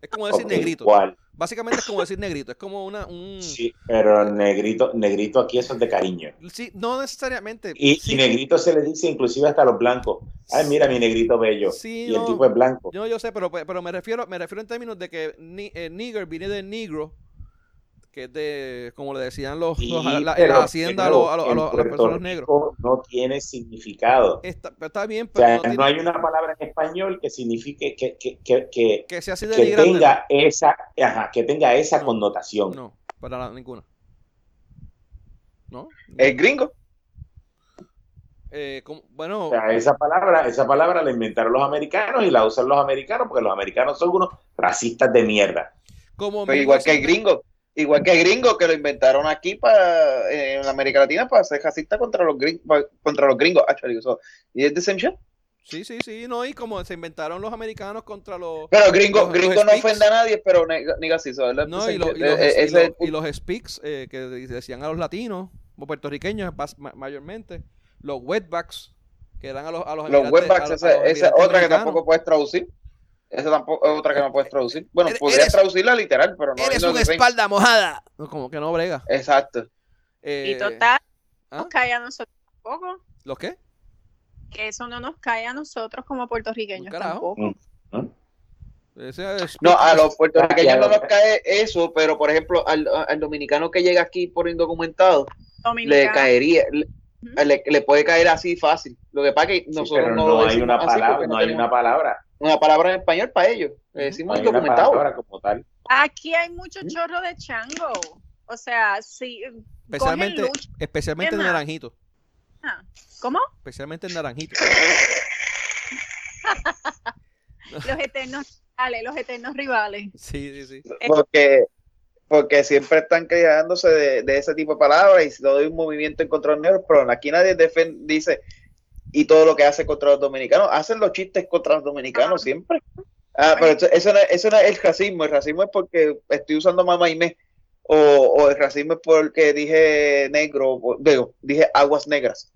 Es como decir negrito. ¿Cuál? Básicamente es como decir negrito. Es como una, un... Sí, pero negrito, negrito aquí eso es de cariño. Sí, no necesariamente. Y, sí, y negrito se le dice inclusive hasta a los blancos. Ay, mira mi negrito bello. Sí, y el no. tipo es blanco. Yo, yo sé, pero, pero me refiero, me refiero en términos de que ni, eh, nigger viene de negro, que es de, como le decían los, Sí, los- la- en pero, la hacienda a, los- a los- a en los- a las Puerto personas negros. Rico No tiene significado. Está, está bien, O pero sea, no hay una palabra en español que signifique que, que, que, que, que sea así que denigrante. tenga esa, ajá, que tenga esa No, connotación. No, para nada, ninguna. ¿No? El gringo. Eh, como- bueno, O sea, esa palabra, esa palabra la inventaron los americanos y la usan los americanos porque los americanos son unos racistas de mierda. como Pues igual que el 1900 gringo. Igual que gringo que lo inventaron aquí para en América Latina para ser racista contra los gringos. Contra los gringos. Actually, so, ¿y es the same shit? Sí, sí, sí, no, y como se inventaron los americanos contra los... Pero gringo, Los- los gringo no ofende a nadie, pero nega sí, so, y, Ese- lo- y los, y ese- los- y los speaks eh, que decían a los latinos, o puertorriqueños mayormente, los wetbacks, que eran a los, a los los wetbacks, esa es otra que tampoco puedes traducir. Esa tampoco es otra que no puedes traducir. Bueno, Eres- podrías traducirla literal, pero no Eres no una espalda mojada. No, como que no brega. Exacto. Eh, Y total, ¿ah? nos cae a nosotros tampoco. ¿Los qué? Que eso no nos cae a nosotros como puertorriqueños tampoco. ¿Mm? Es- No, a los puertorriqueños no nos cae eso, pero por ejemplo, al, al dominicano que llega aquí por indocumentado, le caería, le, le- le puede caer así fácil. Lo que pasa es que Sí, nosotros pero no, no, lo hay decimos una así palabra, porque no hay tenemos una palabra, una palabra en español para ellos. Le decimos indocumentado. como tal. Aquí hay mucho chorro de chango. O sea, si Especialmente, lucha. especialmente en naranjito. ¿Cómo? Especialmente en naranjito. Los eternos rivales, los eternos rivales. Sí, sí, sí. Porque, porque siempre están quejándose de, de ese tipo de palabras y todo hay un movimiento en contra de los negros, pero aquí nadie dice y todo lo que hace contra los dominicanos. Hacen los chistes contra los dominicanos Ah. siempre. Ah, pero eso, eso no, es- eso no es el racismo. El racismo es porque estoy usando mamá y me. O, o el racismo es porque dije negro, o- digo, dije aguas negras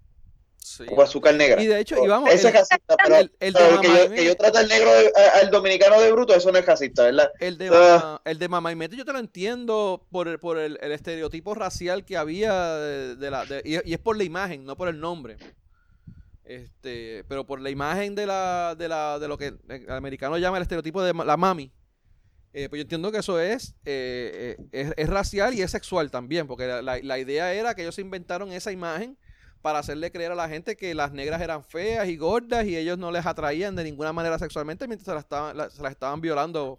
Sí. o azúcar negra. Y de hecho, y vamos, Ese el, es racista, pero, el- el pero que, yo, que yo trate al negro, de- al dominicano de bruto, eso no es racista, ¿verdad? el de, Ah. el de mamá y mete yo te lo entiendo por el, por el, el estereotipo racial que había de, de la de- y, y es por la imagen, no por el nombre. Este, pero por la imagen de la de la de lo que el americano llama el estereotipo de la mami. Eh, pues yo entiendo que eso es, eh, eh, es, es racial y es sexual también, porque la, la- la idea era que ellos inventaron esa imagen para hacerle creer a la gente que las negras eran feas y gordas y ellos no les atraían de ninguna manera sexualmente mientras se las estaban, la- se las estaban violando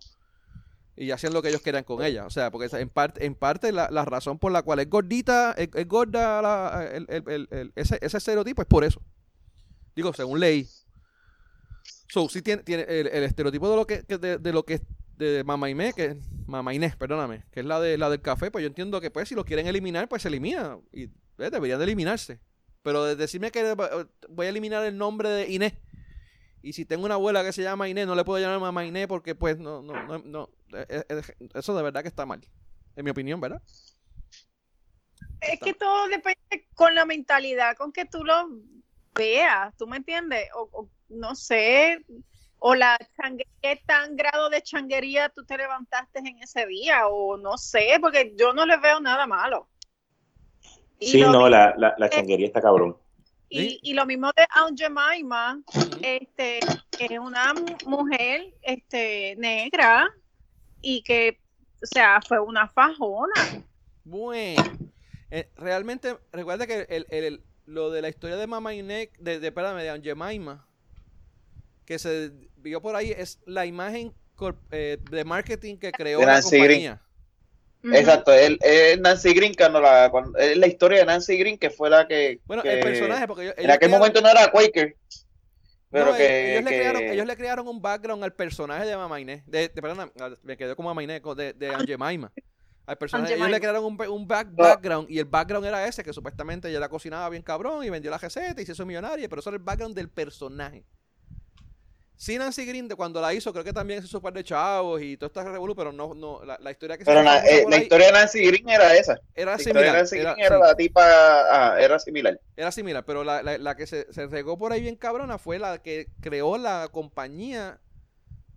y hacían lo que ellos querían con ella. O sea, porque en parte, en parte la, la razón por la cual es gordita, es, es gorda el- el- el- ese, ese estereotipo es por eso. Digo, según ley. So, sí tiene, tiene el, el estereotipo de lo que, de, de lo que es de Mama Inés, que Mama Inés, perdóname, que es la de la del café, pues yo entiendo que pues si lo quieren eliminar, pues se elimina. Y eh, deberían de eliminarse. Pero de decirme que eh, voy a eliminar el nombre de Inés. Y si tengo una abuela que se llama Inés, no le puedo llamar Mamá Inés porque pues no, no, no, no. eh, eh, eso de verdad que está mal. En mi opinión, ¿verdad? Es que todo depende con la mentalidad con que tú lo veas, ¿tú me entiendes? O, o no sé, o la changuería, ¿qué tan grado de changuería tú te levantaste en ese día, o no sé, porque yo no le veo nada malo. Y Sí, no, mismo- la, la, la changuería está cabrón. Y, y lo mismo de Aunt Jemima, este, que es una mu- mujer este, negra y que, o sea, fue una fajona. Bueno, eh, realmente, recuerda que el, el- el- lo de la historia de Mama Inek, de, de, perdóname, de Aunt Jemima, que se vio por ahí, es la imagen eh, de marketing que creó De la Nancy Green. compañía. Ujú. Exacto, él, es Nancy Green, cuando la, cuando, es la historia de Nancy Green, que fue la que, Bueno, que el personaje, porque ellos, en ellos aquel crearon- momento no era Quaker, pero no, que, ellos, le que- crearon, ellos le crearon un background al personaje de Mama Inés, de, de- perdona, me quedé como Mama Inés, de, de Aunt Jemima. Al personaje, ellos le crearon un, un back- No. background y el background era ese, que supuestamente ella la cocinaba bien cabrón y vendió la receta y se hizo millonaria, pero eso era el background del personaje. Sí, Nancy Green, de cuando la hizo, creo que también se hizo un par de chavos y todo está revolú, pero no, no, la, la historia que se pero eh, la ahí historia de Nancy Green era esa. era La historia de similar. Nancy Era, Green era sí, la tipa, ah, era similar. era similar, pero la, la- la que se, se regó por ahí bien cabrona fue la que creó la compañía,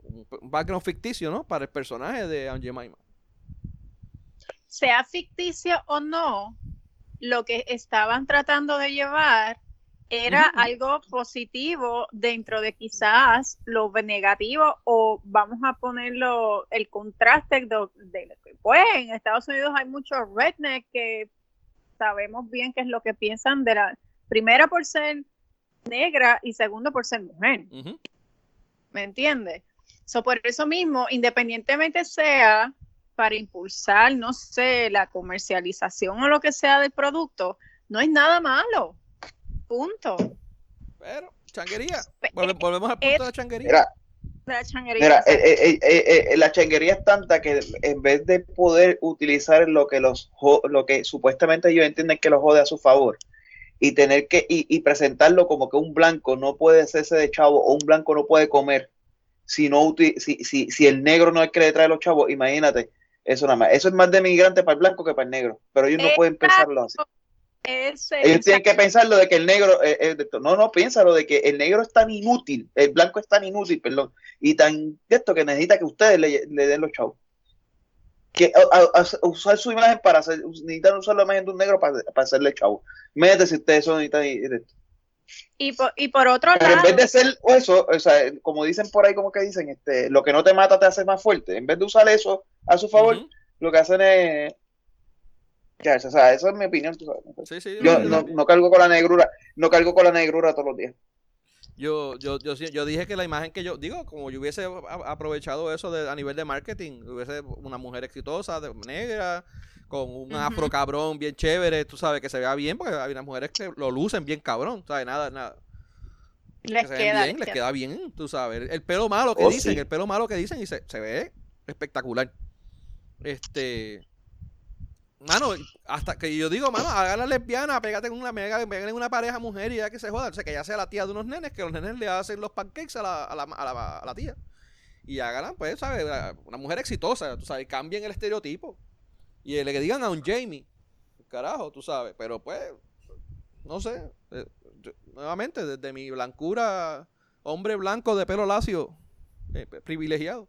un un background ficticio, ¿no? Para el personaje de Aunt Jemima. Sea ficticio o no, lo que estaban tratando de llevar era algo positivo dentro de quizás lo negativo o vamos a ponerlo el contraste de, de- pues en Estados Unidos hay muchos redneck que sabemos bien qué es lo que piensan de la primera por ser negra y segundo por ser mujer. ¿me entiendes? So, por eso mismo, independientemente sea para impulsar, no sé, la comercialización o lo que sea del producto, no es nada malo. Punto. Pero, changuería. Volve- volvemos al punto de changuería. Mira, La changuería, Mira, eh, eh, eh, eh, la changuería es tanta que en vez de poder utilizar lo que los jo- lo que supuestamente ellos entienden que los jode a su favor y tener que y, y presentarlo como que un blanco no puede hacerse de chavo o un blanco no puede comer si no si, si, si el negro no es que le trae los chavos, imagínate, eso nada más, eso es más de migrante para el blanco que para el negro, pero ellos no pueden pensarlo así. Ese- Ellos tienen que pensarlo de que el negro, eh, eh, no, no, piénsalo de que el negro es tan inútil, el blanco es tan inútil, perdón, y tan de esto que necesita que ustedes le, le den los chavos. Que a- a- a- usar su imagen para hacer, necesitan usar la imagen de un negro para, para hacerle chavo. Métete si ustedes son necesitan y- de esto. y, por, y por otro Pero en lado, vez de hacer eso, o sea, como dicen por ahí, como que dicen, este, lo que no te mata te hace más fuerte. En vez de usar eso a su favor, lo que hacen es. Ya, o sea, eso es mi opinión. tú sabes. Sí, sí. Yo no, no cargo con la negrura, no cargo con la negrura todos los días. Yo, yo, yo, sí- yo dije que la imagen que yo, digo, como yo hubiese aprovechado eso de, a nivel de marketing, hubiese una mujer exitosa, de, negra, con un Ujú. afro cabrón bien chévere, tú sabes, que se vea bien, porque hay unas mujeres que lo lucen bien cabrón, ¿sabes? Nada, nada. les que se ven queda, bien, les les queda. queda bien, tú sabes. El, el pelo malo que Oh, dicen, sí. el pelo malo que dicen y se, se ve espectacular. Este. Mano, hasta que yo digo, mano, hagan la lesbiana, pégate en una, pégate una pareja mujer y ya que se joda. O sea, que ya sea la tía de unos nenes, que los nenes le hacen los pancakes a la, a la, a la, tía. Y hagan, pues, ¿sabes? Una mujer exitosa, tú sabes, cambien el estereotipo. Y le digan a un Jamie, carajo, tú sabes. Pero pues, no sé. eh, nuevamente, desde mi blancura, hombre blanco de pelo lacio, eh, privilegiado.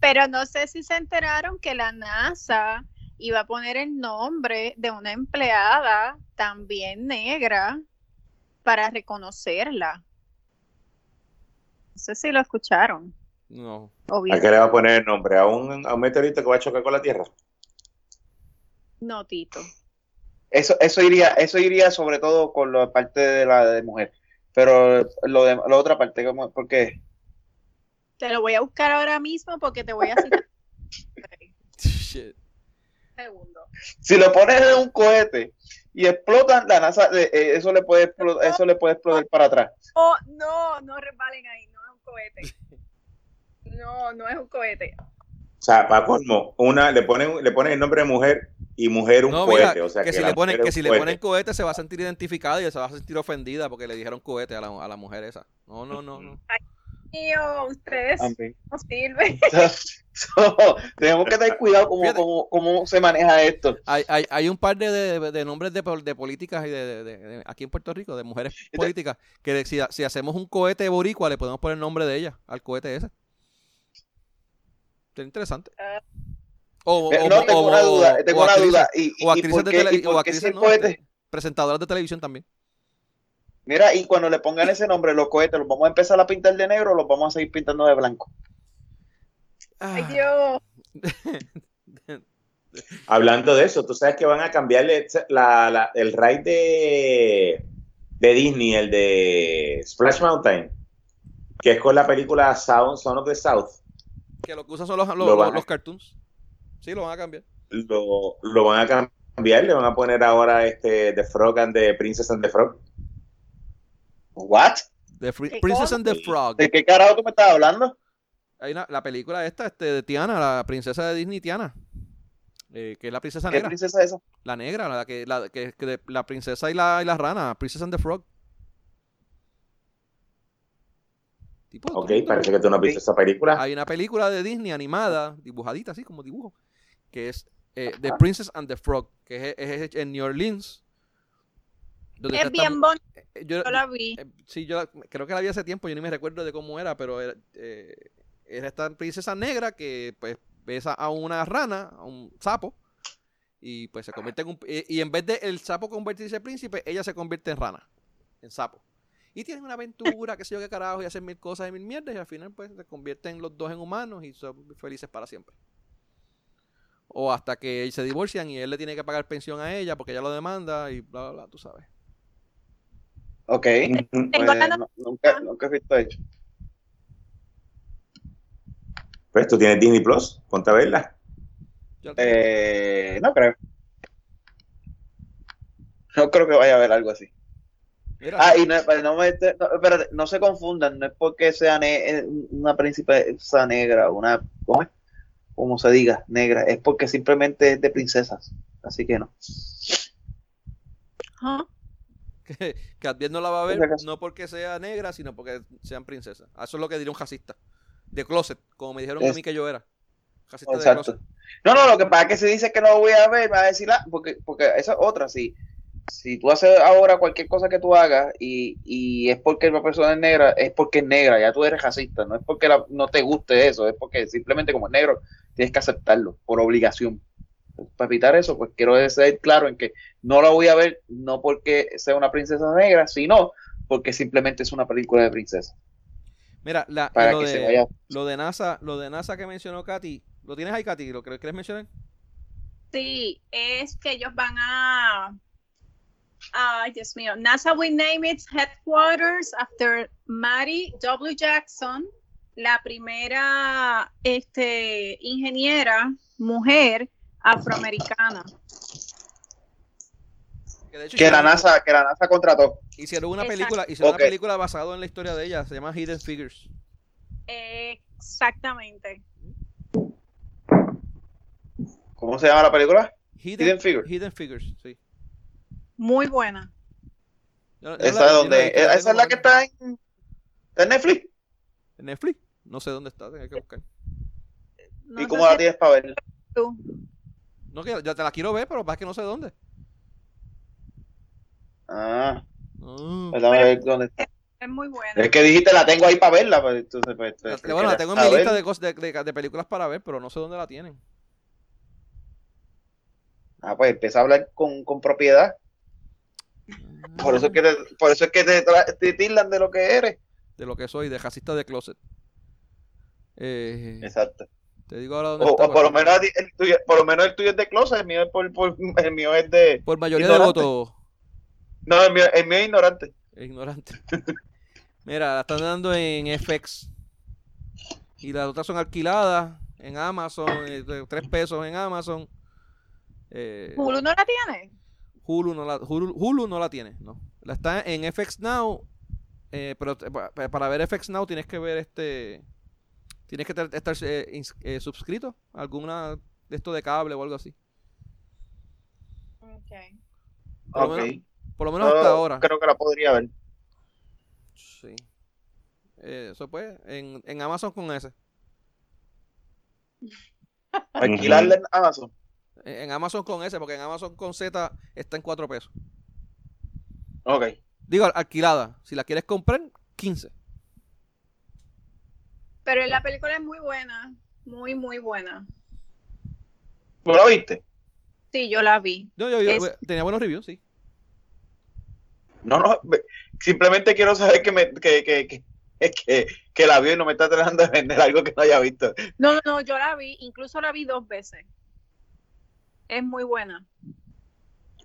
Pero no sé si se enteraron que la NASA iba a poner el nombre de una empleada también negra para reconocerla. No sé si lo escucharon. No. ¿A qué le va a poner el nombre? ¿A un, a un meteorito que va a chocar con la Tierra? No, Tito. Eso, eso iría, eso iría sobre todo con la parte de la de mujer. Pero lo de la otra parte, como, porque Te lo voy a buscar ahora mismo porque te voy a citar. Shit. segundo. si lo pones en un cohete y explotan, la NASA, eh, eh, eso le puede explotar, eso le puede explotar para atrás. Oh, no, no resbalen ahí, no es un cohete. No, no es un cohete. O sea, para colmo, una, le ponen, le ponen el nombre de mujer y mujer un No, cohete. mira, o sea, que, si la le ponen, que si un le cohete. ponen cohete se va a sentir identificada y se va a sentir ofendida porque le dijeron cohete a la, a la mujer esa. No, no, no, no. Tío, ustedes Amén. no sirven. So, tenemos que tener cuidado cómo, cómo, cómo se maneja esto. Hay, hay, hay un par de, de- de nombres de, de políticas y de, de- de- de- aquí en Puerto Rico, de mujeres políticas, que si, si hacemos un cohete boricua le podemos poner el nombre de ella al cohete ese. Sería interesante. O, Eh, o- no, tengo o- una duda, tengo o una actrices- duda. ¿Y, y- O y actrices de, tele- y por o qué actrices, no, este, presentadoras de televisión también. Mira, y cuando le pongan ese nombre, los cohetes, ¿los vamos a empezar a pintar de negro o los vamos a seguir pintando de blanco? Ay, Ah, Dios. Hablando de eso, tú sabes que van a cambiarle la- la- el ride de, de Disney, el de Splash Mountain, que es con la película Sound, Son of the South. que lo que usan son los, los, Lo los cartoons. Sí, lo van a cambiar. Lo, lo van a cambiar, le van a poner ahora este The Frog and the Princess and the Frog. ¿What? The ¿Qué Princess cosa? and the Frog. ¿De qué carajo tú me estás hablando? Hay una, la película esta este, de Tiana, la princesa de Disney Tiana. eh, que es la princesa ¿Qué negra. princesa es esa? La negra, la que, la, que, que de- la princesa y la, y la rana. Princess and the Frog. Tipo, Ok, parece que tú no has visto esa película. Hay una película de Disney animada, dibujadita así como dibujo, que es eh, The. Princess and the Frog, que es, es en New Orleans. Donde Es bien bonito, eh, yo- yo la vi. eh, sí, yo la- creo que la vi hace tiempo, yo ni me recuerdo de cómo era, pero era, eh, era esta princesa negra que pues besa a una rana, a un sapo, y pues se convierte en un... Y, y en vez de el sapo convertirse en príncipe, ella se convierte en rana, en sapo. Y tienen una aventura, qué sé yo qué carajo, y hacen mil cosas y mil mierdas, y al final pues se convierten los dos en humanos y son felices para siempre. O hasta que se divorcian y él le tiene que pagar pensión a ella porque ella lo demanda y bla, bla, bla, tú sabes. Ok. Ujú. Pues, Tengo la no- nunca, nunca he visto hecho. Pues tú tienes Disney Plus, ponte a verla. Eh, no creo. No creo que vaya a haber algo así. Mira, Ah, y no, no, me, no, espérate, no se confundan, no es porque sea ne- eh, una princesa negra, una, ¿cómo es? Como se diga, negra, es porque simplemente es de princesas, así que no. Ajá. Que, que Adviel no la va a ver no porque sea negra, sino porque sean princesas. Eso es lo que diría un racista. De closet, como me dijeron a mí que yo era. Racista de closet. No, no, lo que pasa es que si dice que no lo voy a ver, me va a decir, ah, porque, porque esa es otra, si, si tú haces ahora cualquier cosa que tú hagas y, y es porque la persona es negra, es porque es negra, ya tú eres racista, no es porque la- no te guste eso, es porque simplemente como es negro, tienes que aceptarlo por obligación. Para evitar eso, pues quiero ser claro en que no la voy a ver no porque sea una princesa negra, sino porque simplemente es una película de princesa. Mira, la, Para lo, que de, se vaya. lo de NASA, lo de NASA que mencionó Katy, ¿lo tienes ahí, Katy? ¿Lo que- quieres mencionar? Sí, es que ellos van a. Ay, Dios mío. NASA will name its headquarters after Mary W. Jackson, la primera este, ingeniera mujer afroamericana. Que, de hecho Que la NASA, que la NASA contrató. Hicieron una Exacto. película, hicieron una película basada en la historia de ella, se llama Hidden Figures. Exactamente. ¿Cómo se llama la película? Hidden, Hidden Figures. Hidden Figures, sí. Muy buena. Yo- yo la- Esa la donde, la esa es la que está en, Netflix. ¿En Netflix? No sé dónde está, tengo que buscar. No ¿Y cómo la si tienes para ver? tú. No, que ya te la quiero ver, pero pasa que no sé dónde. Ah, Ah. pues dame ver dónde está. Es muy buena. Es que dijiste la tengo ahí para verla, pues entonces pues, La- bueno, la tengo en mi lista de, cos- de, de- de películas para ver, pero no sé dónde la tienen. Ah, pues empieza a hablar con, con propiedad. Por eso es que te, por eso es que te, te tildan de lo que eres. De lo que soy, de racista de closet. Eh, Exacto. Te digo ahora dónde O, está. o por lo menos el tuyo, por lo menos el tuyo es de closet, el mío es por, por- el mío es de Por mayoría de votos, no, el mío, el mío es ignorante. ignorante. Mira, la están dando en FX. Y las otras son alquiladas en Amazon, eh, tres pesos en Amazon. Eh, Hulu no la tiene. Hulu no la, Hulu, Hulu no la tiene, no. La está en FX Now, eh, pero pa- para ver FX Now tienes que ver este, tienes que estar eh, eh, suscrito a alguna de esto de cable o algo así. Okay. Por lo Ok. menos, por lo menos Yo hasta ahora. Creo que la podría ver. Sí. Eh, eso pues, en, en Amazon con ese. Alquilarla en Amazon. En en Amazon con ese, porque en Amazon con Z está en 4 pesos. Ok. Digo, alquilada. Si la quieres comprar, 15. Pero la película es muy buena. Muy, muy buena. ¿Tú la viste? Sí, yo la vi. Yo, yo, yo- Es- tenía buenos reviews, sí. No, no, me- simplemente quiero saber que, me, que, que, que, que, que la vio y no me está tratando de vender algo que no haya visto. No, no, no, yo la vi, incluso la vi dos veces. Es muy buena.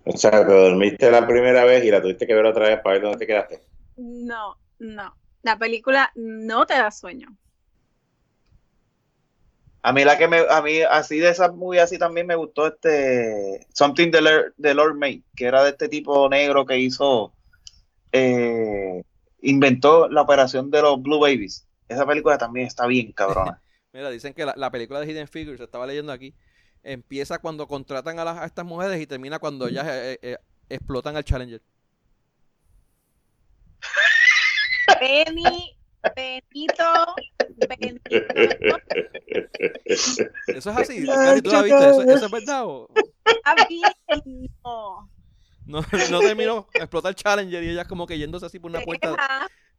O sea, te dormiste la primera vez y la tuviste que ver otra vez para ver dónde te quedaste. No, no. La película no te da sueño. A mí la que me, a mí así de esa movie así también me gustó este Something the Lord, the Lord Made, que era de este tipo negro que hizo, eh, inventó la operación de los Blue Babies. Esa película también está bien cabrona. Mira, dicen que la, la película de Hidden Figures, estaba leyendo aquí, empieza cuando contratan a, las, a estas mujeres y termina cuando ellas eh, eh, explotan al Challenger. Benny, Benito, Benito. Eso es así. Casi tú la viste. ¿Eso, eso es verdad? o- bien, no. No, no terminó, explota el Challenger y ellas como que yéndose así por una puerta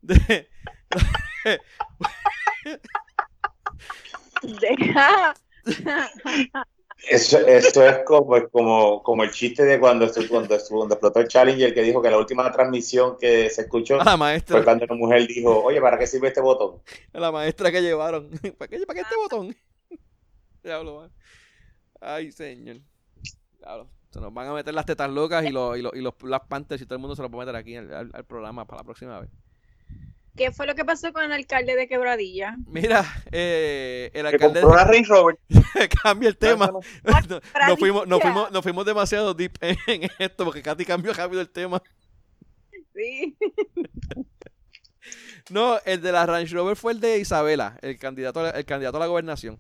Deja, de... deja. Eso, eso es como, como, como el chiste de cuando, cuando, estu- cuando explotó el Challenger, que dijo que la última transmisión que se escuchó fue cuando una mujer dijo, oye, ¿para qué sirve este botón? la maestra que llevaron. ¿Para qué, para qué este botón? Diablo. Ay, señor. Diablo. Se nos van a meter las tetas locas y los, y los, y los Black Panthers y todo el mundo se los va a meter aquí al, al- al programa para la próxima vez. ¿Qué fue lo que pasó con el alcalde de Quebradilla? Mira, eh, el alcalde compró una Range Rover. cambia el tema. No, no, No, nos, fuimos, nos, fuimos, nos fuimos demasiado deep en, esto porque Katy cambió rápido el tema. Sí. No, el de la Range Rover fue el de Isabela, el candidato, a la- el candidato a la gobernación.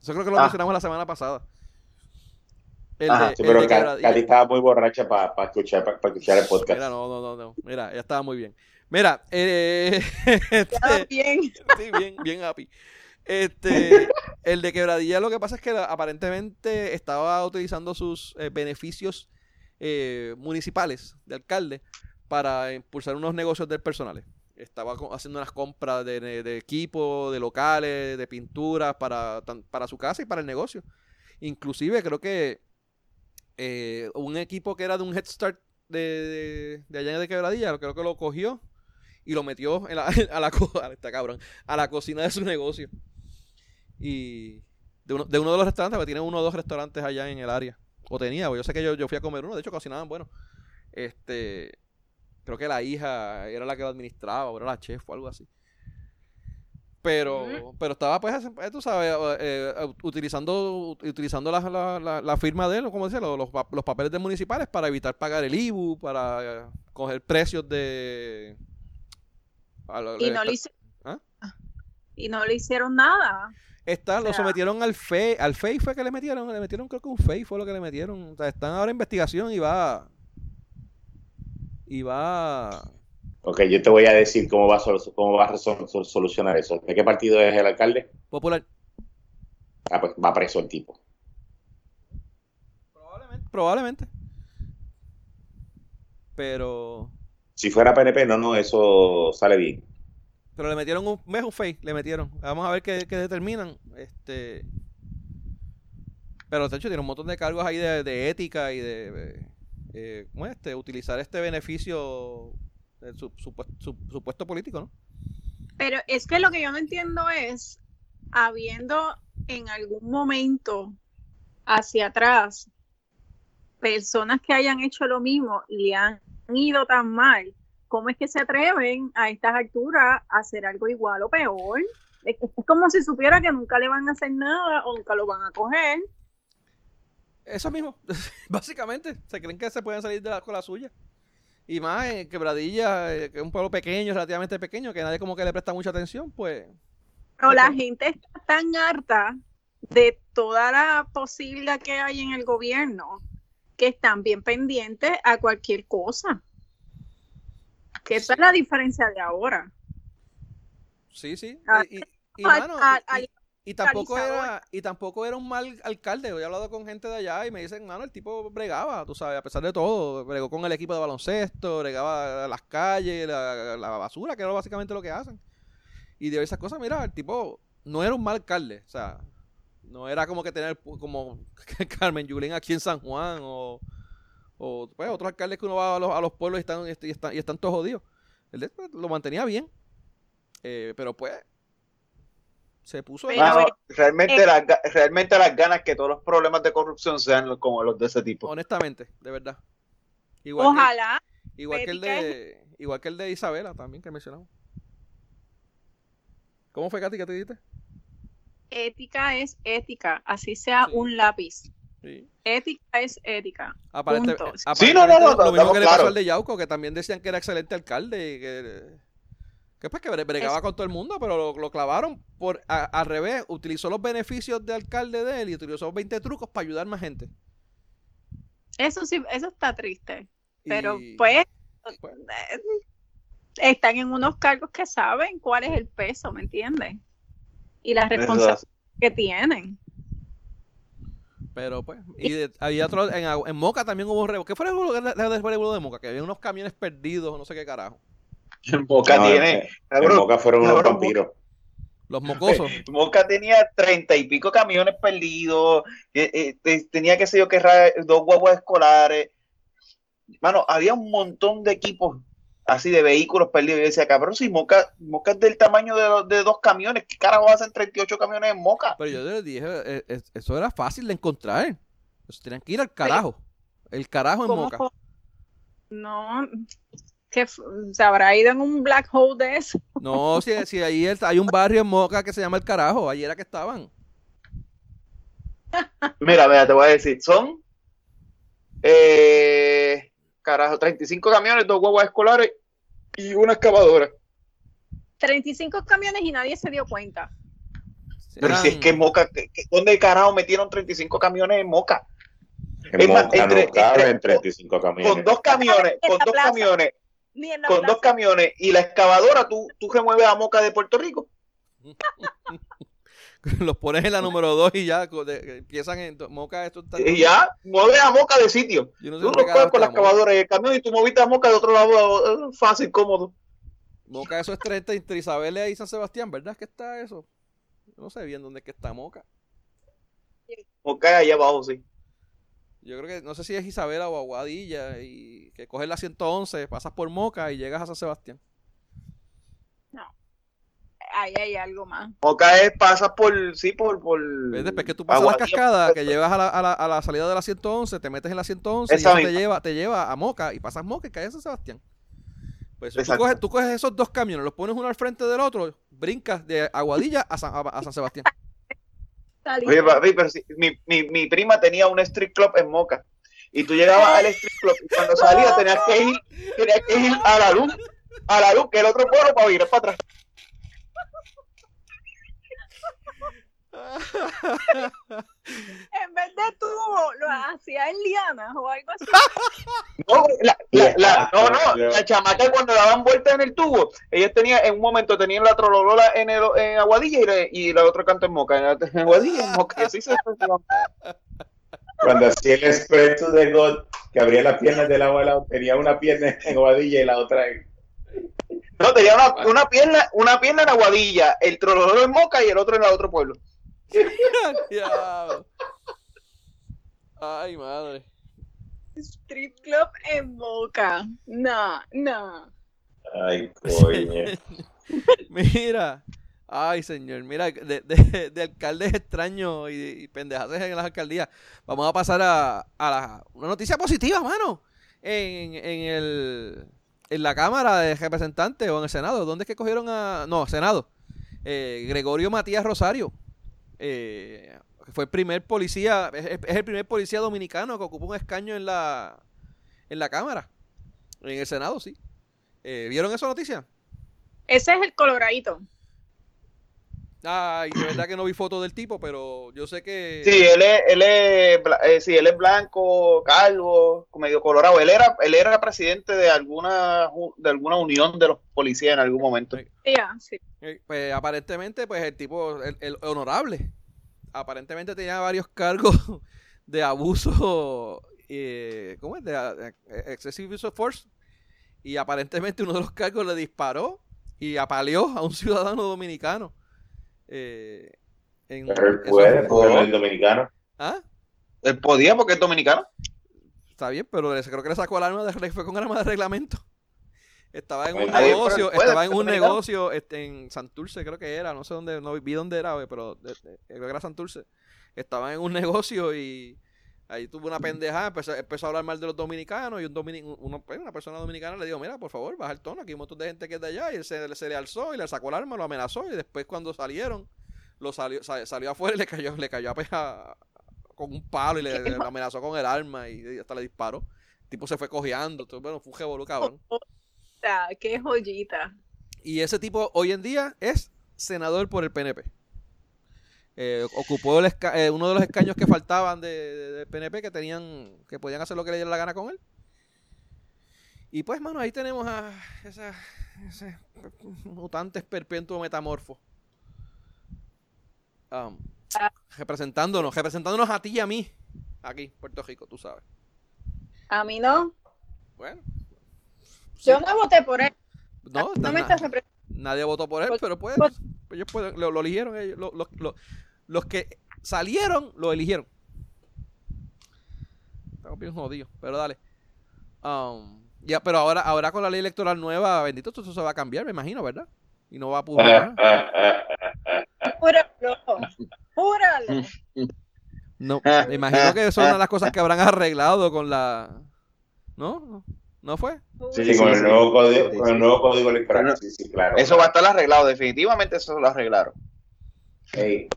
Eso creo que lo Ah. mencionamos la semana pasada. El Ajá, de, Sí, el pero de. Katy estaba muy borracha para escuchar, pa- pa escuchar el podcast. Mira, no, no, no, no. Mira, ya estaba muy bien. Mira, eh, este, bien. sí, bien, bien happy. Este, el de Quebradilla lo que pasa es que aparentemente estaba utilizando sus eh, beneficios eh, municipales de alcalde para impulsar unos negocios del personal. Estaba haciendo unas compras de, de- de equipo, de locales, de pinturas para, para su casa y para el negocio. Inclusive creo que eh, un equipo que era de un Head Start de, de, de allá de Quebradilla, creo que lo cogió y lo metió en la, a, la, a- está cabrón, a la cocina de su negocio. Y de uno de, uno de los restaurantes, porque tiene uno o dos restaurantes allá en el área. O tenía, yo sé que yo, yo fui a comer uno, de hecho cocinaban bueno. Este, creo que la hija era la que lo administraba, o era la chef o algo así. Pero, pero estaba pues, eh, tú sabes, eh, eh, utilizando, utilizando la, la, la, la firma de él, como decía, los, los, los papeles de municipales para evitar pagar el IBU, para eh, coger precios de... a lo- Y no, le hice- ¿Ah? y no le hicieron nada. Está, lo sea- sometieron al FEI, al FEI fue que le metieron, le metieron creo que un FEI fue lo que le metieron. O sea, están ahora en investigación y va... Y va... Ok, yo te voy a decir cómo va a, cómo va a resol- solucionar eso. ¿De qué partido es el alcalde? Popular. Ah, pues va preso el tipo. Probablemente. Probablemente. Pero... Si fuera PNP, no, no, eso sale bien. Pero le metieron un mes un fake, le metieron. Vamos a ver qué, qué determinan. Este. Pero de hecho tiene un montón de cargos ahí de, de ética y de eh, ¿cómo es este? utilizar este beneficio del su- supuesto, su- supuesto político, ¿no? Pero es que lo que yo no entiendo es, habiendo en algún momento hacia atrás personas que hayan hecho lo mismo le han ido tan mal, ¿cómo es que se atreven a estas alturas a hacer algo igual o peor? Es, es como si supiera que nunca le van a hacer nada o nunca lo van a coger. Eso mismo, básicamente. Se creen que se pueden salir de la, con la suya. Y más en Quebradilla, eh, que es un pueblo pequeño, relativamente pequeño, que nadie como que le presta mucha atención, pues. Pero la gente está tan harta de toda la posibilidad que hay en el gobierno que están bien pendientes a cualquier cosa. Que esa es la diferencia de ahora. Sí, sí. Ah, y, mano, tampoco era, y tampoco era un mal alcalde. Yo he hablado con gente de allá y me dicen, mano, el tipo bregaba, tú sabes, a pesar de todo. Bregó con el equipo de baloncesto, bregaba las calles, la, la basura, que era básicamente lo que hacen. Y de esas cosas, mira, el tipo no era un mal alcalde. O sea, No era como que tener como Carmen Yulín aquí en San Juan o, o pues, otros alcaldes que uno va a los, a los pueblos y están, y están, y están todos jodidos. Él pues, lo mantenía bien. Eh, pero pues se puso Pero- realmente, eh. las, realmente las ganas que todos los problemas de corrupción sean como los de ese tipo. honestamente, de verdad. Igual que- Ojalá. Igual que el de igual que el de Isabela también que mencionamos. ¿Cómo fue Katy que te dijiste? Ética es ética, así sea Sí. un lápiz. Sí. Ética es ética. Aparente- Punto. Sí, no, no, no, lo mismo que le pasó al de Yauco, que también decían que era excelente alcalde y que, que pues que bre- bregaba Es- con todo el mundo, pero lo, lo clavaron por a- al revés, utilizó los beneficios de alcalde de él y utilizó 20 trucos para ayudar más gente. Eso sí, eso está triste. Pero Y, pues pues, eh, están en unos cargos que saben cuál es el peso, ¿me entiendes? Y la responsabilidad que tienen. pero pues y de- había otro en, en Moca también hubo un revuelo. ¿Qué fue el revuelo el revuelo de Moca? Que había unos camiones perdidos, no sé qué carajo. Moca No, tiene, en- En Boca fueron unos vampiros. Los mocosos. Moca tenía treinta y pico camiones perdidos, eh, eh, te- tenía que sé yo que dos guaguas escolares. Mano, había un montón de equipos así de vehículos perdidos. Y yo decía, cabrón, si Moca, Moca es del tamaño de, de dos camiones, ¿qué carajo hacen 38 camiones en Moca? Pero yo les dije, eh, eh, eso era fácil de encontrar. Eso tenían que ir al carajo. El carajo en ¿Cómo Moca. No, que se habrá ido en un black hole de eso. No, si, si ahí el- hay un barrio en Moca que se llama El Carajo. Ahí era que estaban. Mira, mira, te voy a decir, son, eh, carajo, 35 camiones, dos guaguas escolares y una excavadora. 35 camiones y nadie se dio cuenta. Pero si es Eran- que Moca, ¿qué- qué- ¿dónde carajo metieron 35 camiones en Moca? En Es más, Moca entre- no caben entre- 35 camiones. Con dos camiones, con dos plaza. camiones, con plaza. dos camiones y la excavadora, tú, tú remueves a Moca de Puerto Rico. Los pones en la número 2 y ya de- empiezan en Moca. Esto está- Y ya mueves a Moca de sitio. Yo no sé Tú dónde lo coges carajo con la está Moca. excavadora y el camión y tú moviste a Moca de otro lado, eh, fácil, cómodo. Moca, eso es 30 entre Isabel y San Sebastián, ¿verdad? ¿Es que está eso? Yo no sé bien dónde es que está Moca. Moca es allá abajo, sí. Yo creo que, no sé si es Isabela o Aguadilla, y que coges la 111, pasas por Moca y llegas a San Sebastián. Ahí hay algo más. Moca es, pasas por, sí, por, por... ¿Ves? Después que tú pasas la Aguadilla, cascada, que llevas a la, a, la, a la salida de la 111, te metes en la 111 y Esa eso te lleva, te lleva a Moca y pasas Moca y caes a San Sebastián. Pues tú coges, tú coges esos dos camiones, los pones uno al frente del otro, brincas de Aguadilla a San, a- a San Sebastián. Oye, papi, pero si, mi, mi, mi prima tenía un street club en Moca. Y tú llegabas al street club y cuando salías tenías que ir, tenías que ir a la luz, a la luz, que es el otro pueblo, para ir para atrás. En vez de tubo, lo hacía en lianas o algo así. No, la, la, la- no, no, la chamaca cuando daban vueltas en el tubo, ellos tenían, en un momento tenían la trololola en, el, en Aguadilla y, la- y la otra canto en Moca, en, la- en Aguadilla en Moca, y así se Cuando hacía el expreso de God, que abría las piernas de la abuela, tenía una pierna en Guadilla y la otra en... No, tenía una, una pierna, una pierna en Aguadilla, el trolololo en Moca y el otro en el otro pueblo. Ay, madre. Street club en boca. No, no. Ay, coño. Mira. Ay, señor. Mira, de, de, de alcaldes extraños y, y pendejadas en las alcaldías. Vamos a pasar a, a la, una noticia positiva, mano. En, en, el, en la Cámara de Representantes o en el Senado. ¿Dónde es que cogieron a.? No, Senado. Eh, Gregorio Matías Rosario. Eh, fue el primer policía. Es, es el primer policía dominicano que ocupa un escaño en la, en la Cámara. En el Senado, sí. Eh, ¿Vieron esa noticia? Ese es el coloradito. Ay, de verdad que no vi foto del tipo, pero yo sé que. Sí, él es, él es, eh, sí, él es blanco, calvo, medio colorado. Él era, él era presidente de alguna, de alguna unión de los policías en algún momento. Ya, sí. Eh, Pues aparentemente, pues el tipo, el, el honorable, aparentemente tenía varios cargos de abuso, eh, ¿cómo es? De, eh, excessive use of force. Y aparentemente uno de los cargos le disparó y apaleó a un ciudadano dominicano. Eh, En, Pero él puede, porque es dominicano. ¿Ah? Él podía porque es dominicano. Está bien, pero le- creo que le sacó el arma de, fue con arma de reglamento. Estaba en un negocio, puede, estaba en un negocio este, en Santurce, creo que era, no sé dónde, no vi dónde era, pero creo que era Santurce. Estaba en un negocio y ahí tuvo una pendejada, empezó, empezó a hablar mal de los dominicanos y un domini- uno- pues, una persona dominicana le dijo, mira, por favor, baja el tono, aquí hay un montón de gente que es de allá y él se, se le alzó y le sacó el arma, lo amenazó y después cuando salieron, lo salió, sa- salió afuera y le cayó, le cayó a peja con un palo y le, le amenazó con el arma y, y hasta le disparó. El tipo se fue cojeando, entonces, bueno, fue un revolú, cabrón. Qué joyita. Y ese tipo hoy en día es senador por el PNP. Eh, ocupó el eh, uno de los escaños que faltaban de, de- del PNP que tenían, que podían hacer lo que le diera la gana con él. Y pues, mano, ahí tenemos a esa, ese mutante perpetuo metamorfo. Um, representándonos, representándonos a ti y a mí, aquí, Puerto Rico, tú sabes. A mí no. Bueno, Yo no voté por él. no, No me estás representando. Nadie votó por él, Pues- pero pues, pues- ellos pueden, lo, lo eligieron ellos. Lo- lo- lo- los que salieron, lo eligieron. Estamos bien jodidos, pero dale. Um, ya, pero ahora, ahora con la ley electoral nueva, bendito, esto se va a cambiar, me imagino, ¿verdad? Y no va a pujar. Júralo. Júralo. No, me imagino que eso es una de las cosas que habrán arreglado con la. ¿No? ¿No, ¿No fue? Sí, Sí, con, sí, el sí. nuevo código, con el sí. nuevo código electoral. Sí, sí, claro. Eso va a estar arreglado, definitivamente eso lo arreglaron. Ey,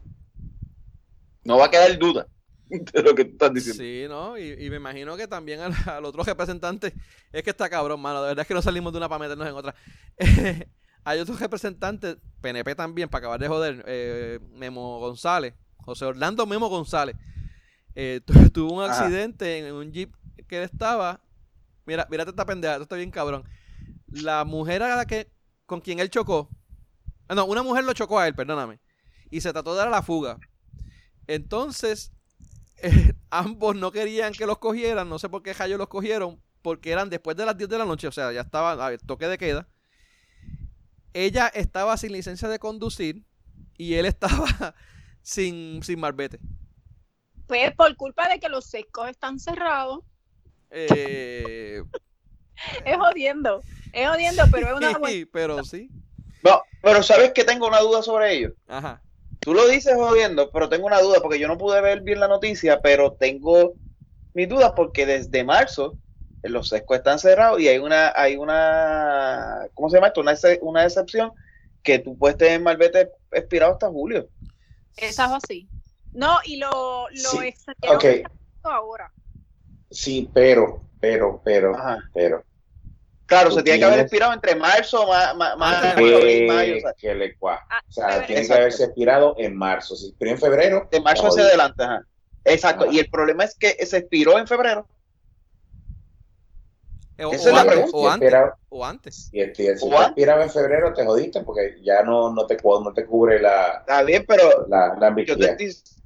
No va a quedar duda de lo que tú estás diciendo. Sí, ¿no? Y, y me imagino que también al, al otro representante, es que está cabrón, mano, de verdad es que no salimos de una para meternos en otra. Hay otros representantes, PNP también, para acabar de joder, eh, Memo González, José Orlando Memo González, eh, tu- tuvo un Ajá. accidente en un jeep que él estaba, mira, mírate esta pendeja, esto está bien cabrón. La mujer a la que, con quien él chocó, ah, no, una mujer lo chocó a él, perdóname, y se trató de dar a la fuga. Entonces, eh, ambos no querían que los cogieran, no sé por qué rayos los cogieron, porque eran después de las 10 de la noche, o sea, ya estaba a ver, toque de queda. Ella estaba sin licencia de conducir y él estaba sin, sin marbete. Pues por culpa de que los secos están cerrados. Eh, Es jodiendo. Es jodiendo, pero es una buena. sí, pero sí. No, pero sabes que tengo una duda sobre ello. Ajá. Tú lo dices jodiendo, pero tengo una duda porque yo no pude ver bien la noticia, pero tengo mis dudas porque desde marzo eh, los sescos están cerrados y hay una, hay una, ¿cómo se llama esto? Una, una excepción que tú puedes tener malvete expirado hasta julio. Esa es así. No, y lo, lo Sí, ahora. Sí, pero, pero, pero, Ajá. pero. Claro, se tiene que haber expirado entre marzo, ma, ma- ma- de abril, que, mayo, o sea, que le cua- Ah, O sea, tiene que haberse expirado en marzo. Si expiró en febrero. de marzo hacia adelante. Ajá. Exacto. Ajá. Y el problema es que se expiró en febrero. Eh, O, Esa o es la antes, pregunta. o antes, expirado- o antes. Y el, si ¿O expiraba en febrero, te jodiste porque ya no, no, te, no te cubre la, Está bien, pero la, la yo te amnistía. estoy,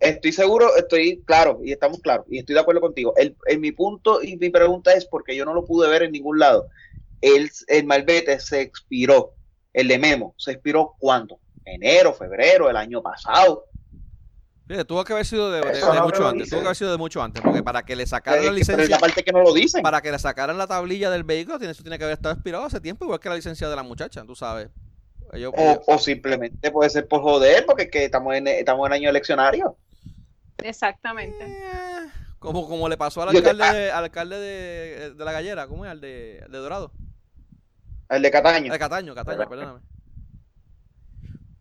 estoy seguro, estoy claro y estamos claros y estoy de acuerdo contigo. El, en mi punto y mi pregunta es porque yo no lo pude ver en ningún lado. El, el malvete se expiró, el de Memo, se expiró cuándo? Enero, febrero, el año pasado. Fíjate, tuvo que haber sido de, de- Eso de no mucho antes. dice. Tuvo que haber sido de mucho antes. Porque para que le sacaran la Eh, pero es licencia. la parte que no lo dicen. para que le sacaran la tablilla del vehículo, tiene, eso tiene que haber estado expirado hace tiempo, igual que la licencia de la muchacha, tú sabes. Ellos- ellos- O, o simplemente puede ser por joder, porque es que estamos en, estamos en año eleccionario. Exactamente. eh, como, como le pasó al te- alcalde, de, al alcalde de, de la gallera, ¿cómo es? Al de, al de Dorado. El de Cataño. De Cataño, Cataño, perdóname.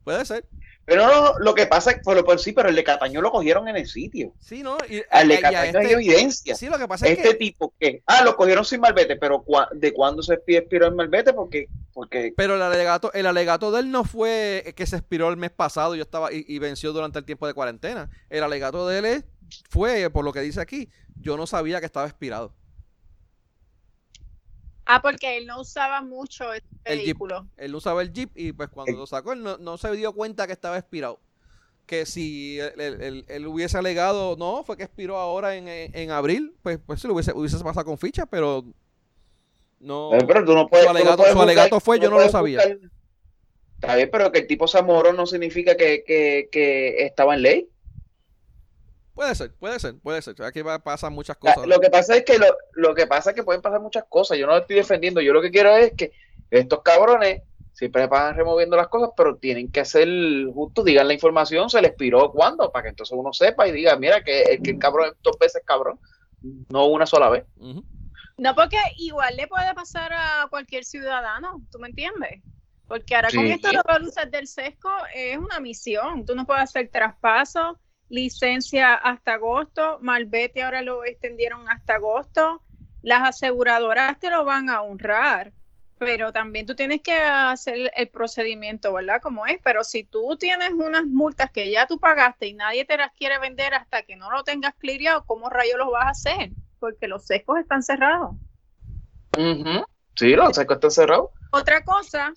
Puede ser. Pero no, lo que pasa es por, por sí, pero el de Cataño lo cogieron en el sitio. Sí, ¿no? Y, Al de y Cataño hay este- evidencia. sí, lo que pasa es Este que tipo que, ah, lo cogieron sin malvete, pero cua- ¿de cuándo se expi- expiró el malvete? Porque, porque pero el alegato, el alegato de él no fue que se expiró el mes pasado yo estaba y, y venció durante el tiempo de cuarentena. El alegato de él es- fue, por lo que dice aquí, yo no sabía que estaba expirado. Ah, porque él no usaba mucho este El Jeep. vehículo. Él usaba el Jeep y pues cuando El- lo sacó él no, no se dio cuenta que estaba expirado. Que si él, él- él- él hubiese alegado, no, fue que expiró ahora en, en- en abril, pues, pues se lo hubiese, hubiese pasado con ficha, pero no. Eh, pero tú no puedes, Su tú no alegato- puedes su alegato fue, tú yo no lo sabía. buscar- Está bien, pero que el tipo sea moro no significa que, que, que estaba en ley. Puede ser, puede ser, puede ser. Aquí va, pasan muchas La- cosas. Lo que pasa es que lo, lo que pasa es que pueden pasar muchas cosas. Yo no lo estoy defendiendo. Yo lo que quiero es que estos cabrones siempre van removiendo las cosas, pero tienen que ser justos, digan la información, se les piró cuándo, para que entonces uno sepa y diga, mira que el, que el cabrón es dos veces cabrón, no una sola vez. Ujú. No, porque igual le puede pasar a cualquier ciudadano, ¿tú me entiendes? Porque ahora con esto de las luces del sesco es una misión. Tú no puedes hacer traspaso, licencia hasta agosto, Malvete ahora lo extendieron hasta agosto. Las aseguradoras te lo van a honrar, pero también tú tienes que hacer el procedimiento, ¿verdad? Como es. Pero si tú tienes unas multas que ya tú pagaste y nadie te las quiere vender hasta que no lo tengas clearado, ¿cómo rayos lo vas a hacer? Porque los sescos están cerrados. Ujú. Sí, los secos están cerrados. Otra cosa,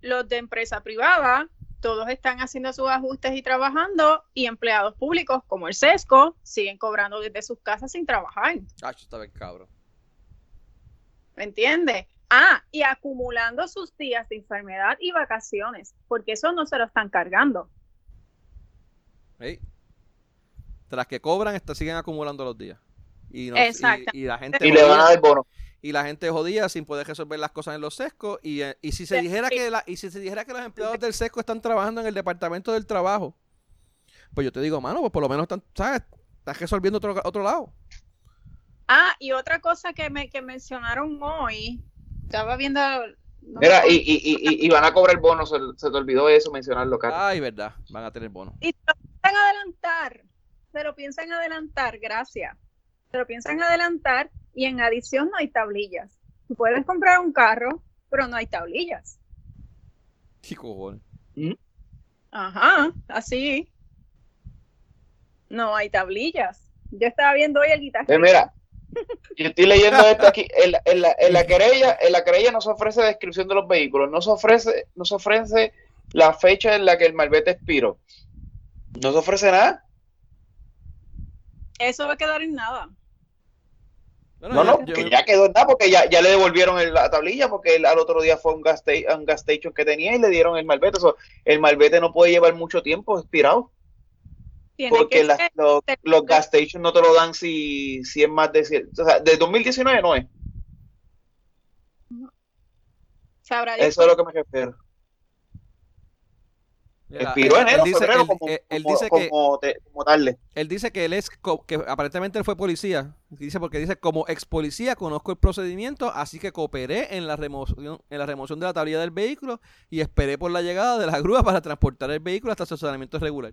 los de empresa privada, todos están haciendo sus ajustes y trabajando, y empleados públicos como el SESCO siguen cobrando desde sus casas sin trabajar. Ah, está bien, cabrón. ¿Me entiendes? Ah, y acumulando sus días de enfermedad y vacaciones, porque eso no se lo están cargando. Ey. Tras que cobran, está- siguen acumulando los días. Y, no- Exacto. y, y la gente Y le van a dar bono. Y la gente jodida sin poder resolver las cosas en los sescos. Y, eh, y si se dijera que la, y si se dijera que los empleados del sesco están trabajando en el departamento del trabajo, pues yo te digo, mano, pues por lo menos están, ¿sabes? Estás resolviendo otro, otro lado. Ah, y otra cosa que me que mencionaron hoy, estaba viendo... no Mira, y, y, y, y van a cobrar bono, se, se te olvidó eso mencionarlo, Cata. Ay, verdad, van a tener bono. Y se lo piensan adelantar, se lo piensan adelantar, gracias. Se lo piensan adelantar y en adición no hay tablillas. Tú puedes comprar un carro, pero no hay tablillas. ¿Qué cojones? Ajá, así. No hay tablillas. Yo estaba viendo hoy el guitarrista. Eh, mira, yo estoy leyendo esto aquí. En la, en, la, en la querella, en la querella no se ofrece descripción de los vehículos, no se ofrece, no se ofrece la fecha en la que el malvete expiró. No se ofrece nada. Eso va a quedar en nada. No, no, yo que ya quedó en nada porque ya, ya le devolvieron el- la tablilla porque él al otro día fue a un gas, sta- a un gas station que tenía y le dieron el malvete. Eso, el malvete no puede llevar mucho tiempo expirado Tiene porque que las- ser- los, los gas stations no te lo dan si, si es más de... cien- O sea, de 2019 no es. sabrá Eso es a lo que me refiero. Expiró él- en enero, él dice, febrero, él- como, él- él como- dice que como te- como tarde. él dice que él es que aparentemente él fue policía. Dice porque dice como ex policía conozco el procedimiento así que cooperé en la remoción en la remoción de la tablilla del vehículo y esperé por la llegada de la grúa para transportar el vehículo hasta su estacionamiento regular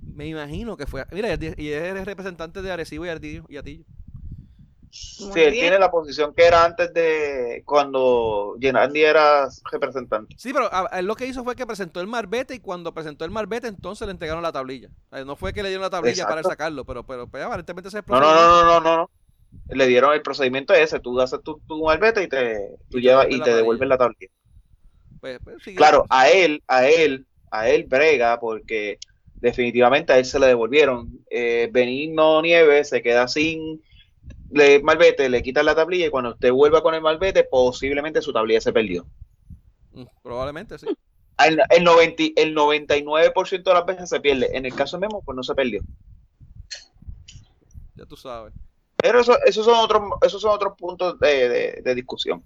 me imagino que fue mira y él es representante de Arecibo y Ardillo y Atillo Muy Sí, él bien. tiene la posición que era antes de cuando Genandi era representante. sí pero a- él lo que hizo fue que presentó el marbete y cuando presentó el marbete entonces le entregaron la tablilla no fue que le dieron la tablilla para sacarlo pero pero pues, aparentemente ese es el No, no, no, no, no, no. Le dieron el procedimiento ese, tú haces tu, tu malvete y te, tú Y te llevas devuelven y la te tablilla. devuelven la tablilla. Pues, pues. Claro, a él, a él, a él brega porque definitivamente a él se le devolvieron. Eh, Benigno Nieves se queda sin le, malvete, le quitan la tablilla y cuando usted vuelva con el malvete, posiblemente su tablilla se perdió. Mm, probablemente sí El, el, 90 el 99% de las veces se pierde. En el caso de Memo, pues no se perdió. ya tú sabes Pero eso, esos son otros, esos son otros puntos de, de- de discusión.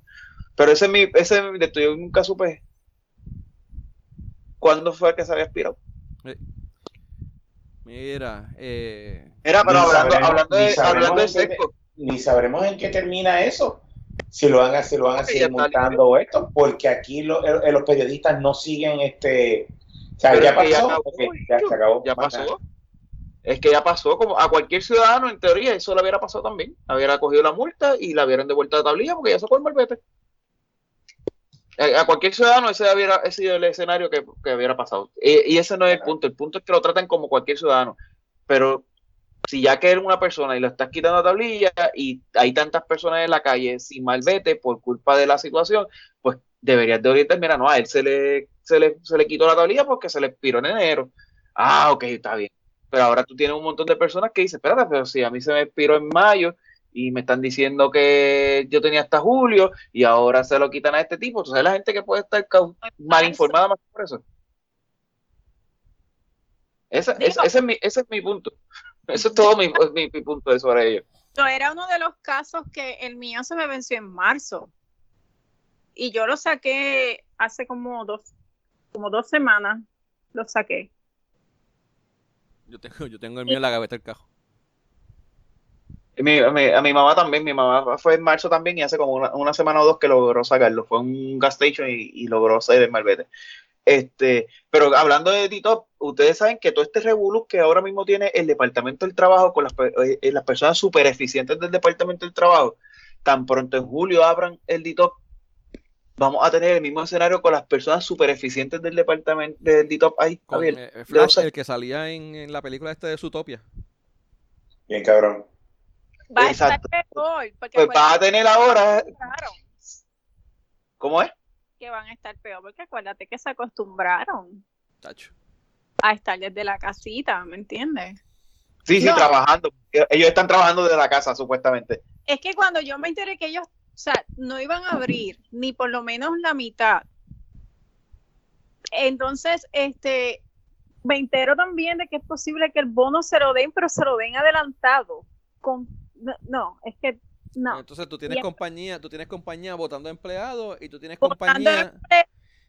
Pero ese es mi, ese es mi- de- yo nunca supe cuándo fue que se había expirado. Mira, eh, Era, pero hablando, sabremos- hablando de, hablando de seco, Ni sabremos en qué termina eso. Si lo van a, si lo van a seguir esto, porque aquí lo- los periodistas no siguen este. O sea, ya pasó. acabó, ya se acabó. ya Más nada. pasó. Es que ya pasó, como a cualquier ciudadano, en teoría, eso le hubiera pasado también. Hubiera cogido la multa y la hubieran devuelto la tablilla porque ya sacó el malvete. A, a cualquier ciudadano ese hubiera ese sido el escenario que, que hubiera pasado. Y, y ese no es el punto. El punto es que lo tratan como cualquier ciudadano. Pero si ya que eres una persona y le estás quitando la tablilla y hay tantas personas en la calle sin malvete por culpa de la situación, pues deberías de orientar, mira, no, a él se le, se le, se le quitó la tablilla porque se le expiró en enero. Ah, ok, está bien. Pero ahora tú tienes un montón de personas que dicen, espérate, pero si a mí se me expiró en mayo y me están diciendo que yo tenía hasta julio y ahora se lo quitan a este tipo. Entonces la gente que puede estar mal informada más por eso. Ese, Digo- ese- ese es mi, ese es mi punto. Eso es todo mi, mi- mi punto de sobre ello. No, era uno de los casos que el mío se me venció en marzo. Y yo lo saqué hace como dos, como dos semanas. Lo saqué. Yo tengo, yo tengo el mío en la gaveta del cajo. Y mi- a, mi, a mi mamá también, mi mamá fue en marzo también y hace como una, una semana o dos que logró sacarlo. Fue un gas station y, y logró salir el malvete. Este, pero hablando de Tito, ustedes saben que todo este revolú que ahora mismo tiene el Departamento del Trabajo con las, pe- eh, las personas súper eficientes del Departamento del Trabajo, tan pronto en julio abran el DITOP, vamos a tener el mismo escenario con las personas súper eficientes del Departamento del DITOP ahí, Con Javier. eh, Flash, el que salía en, en la película este de Zootopia. Bien cabrón. Va Exacto. a estar peor. Porque Pues va a tener ahora, Claro, ¿cómo es? Que van a estar peor. Porque acuérdate que se acostumbraron Tacho. a estar desde la casita, ¿me entiendes? Sí, sí, No. trabajando. Ellos están trabajando desde la casa, supuestamente. Es que cuando yo me enteré que ellos, o sea, no iban a abrir ni por lo menos la mitad. Entonces, este, me entero también de que es posible que el bono se lo den, pero se lo den adelantado. Con, no, no, es que no. Entonces tú tienes compañía, tú tienes compañía votando empleados y tú tienes Votando compañía. emple-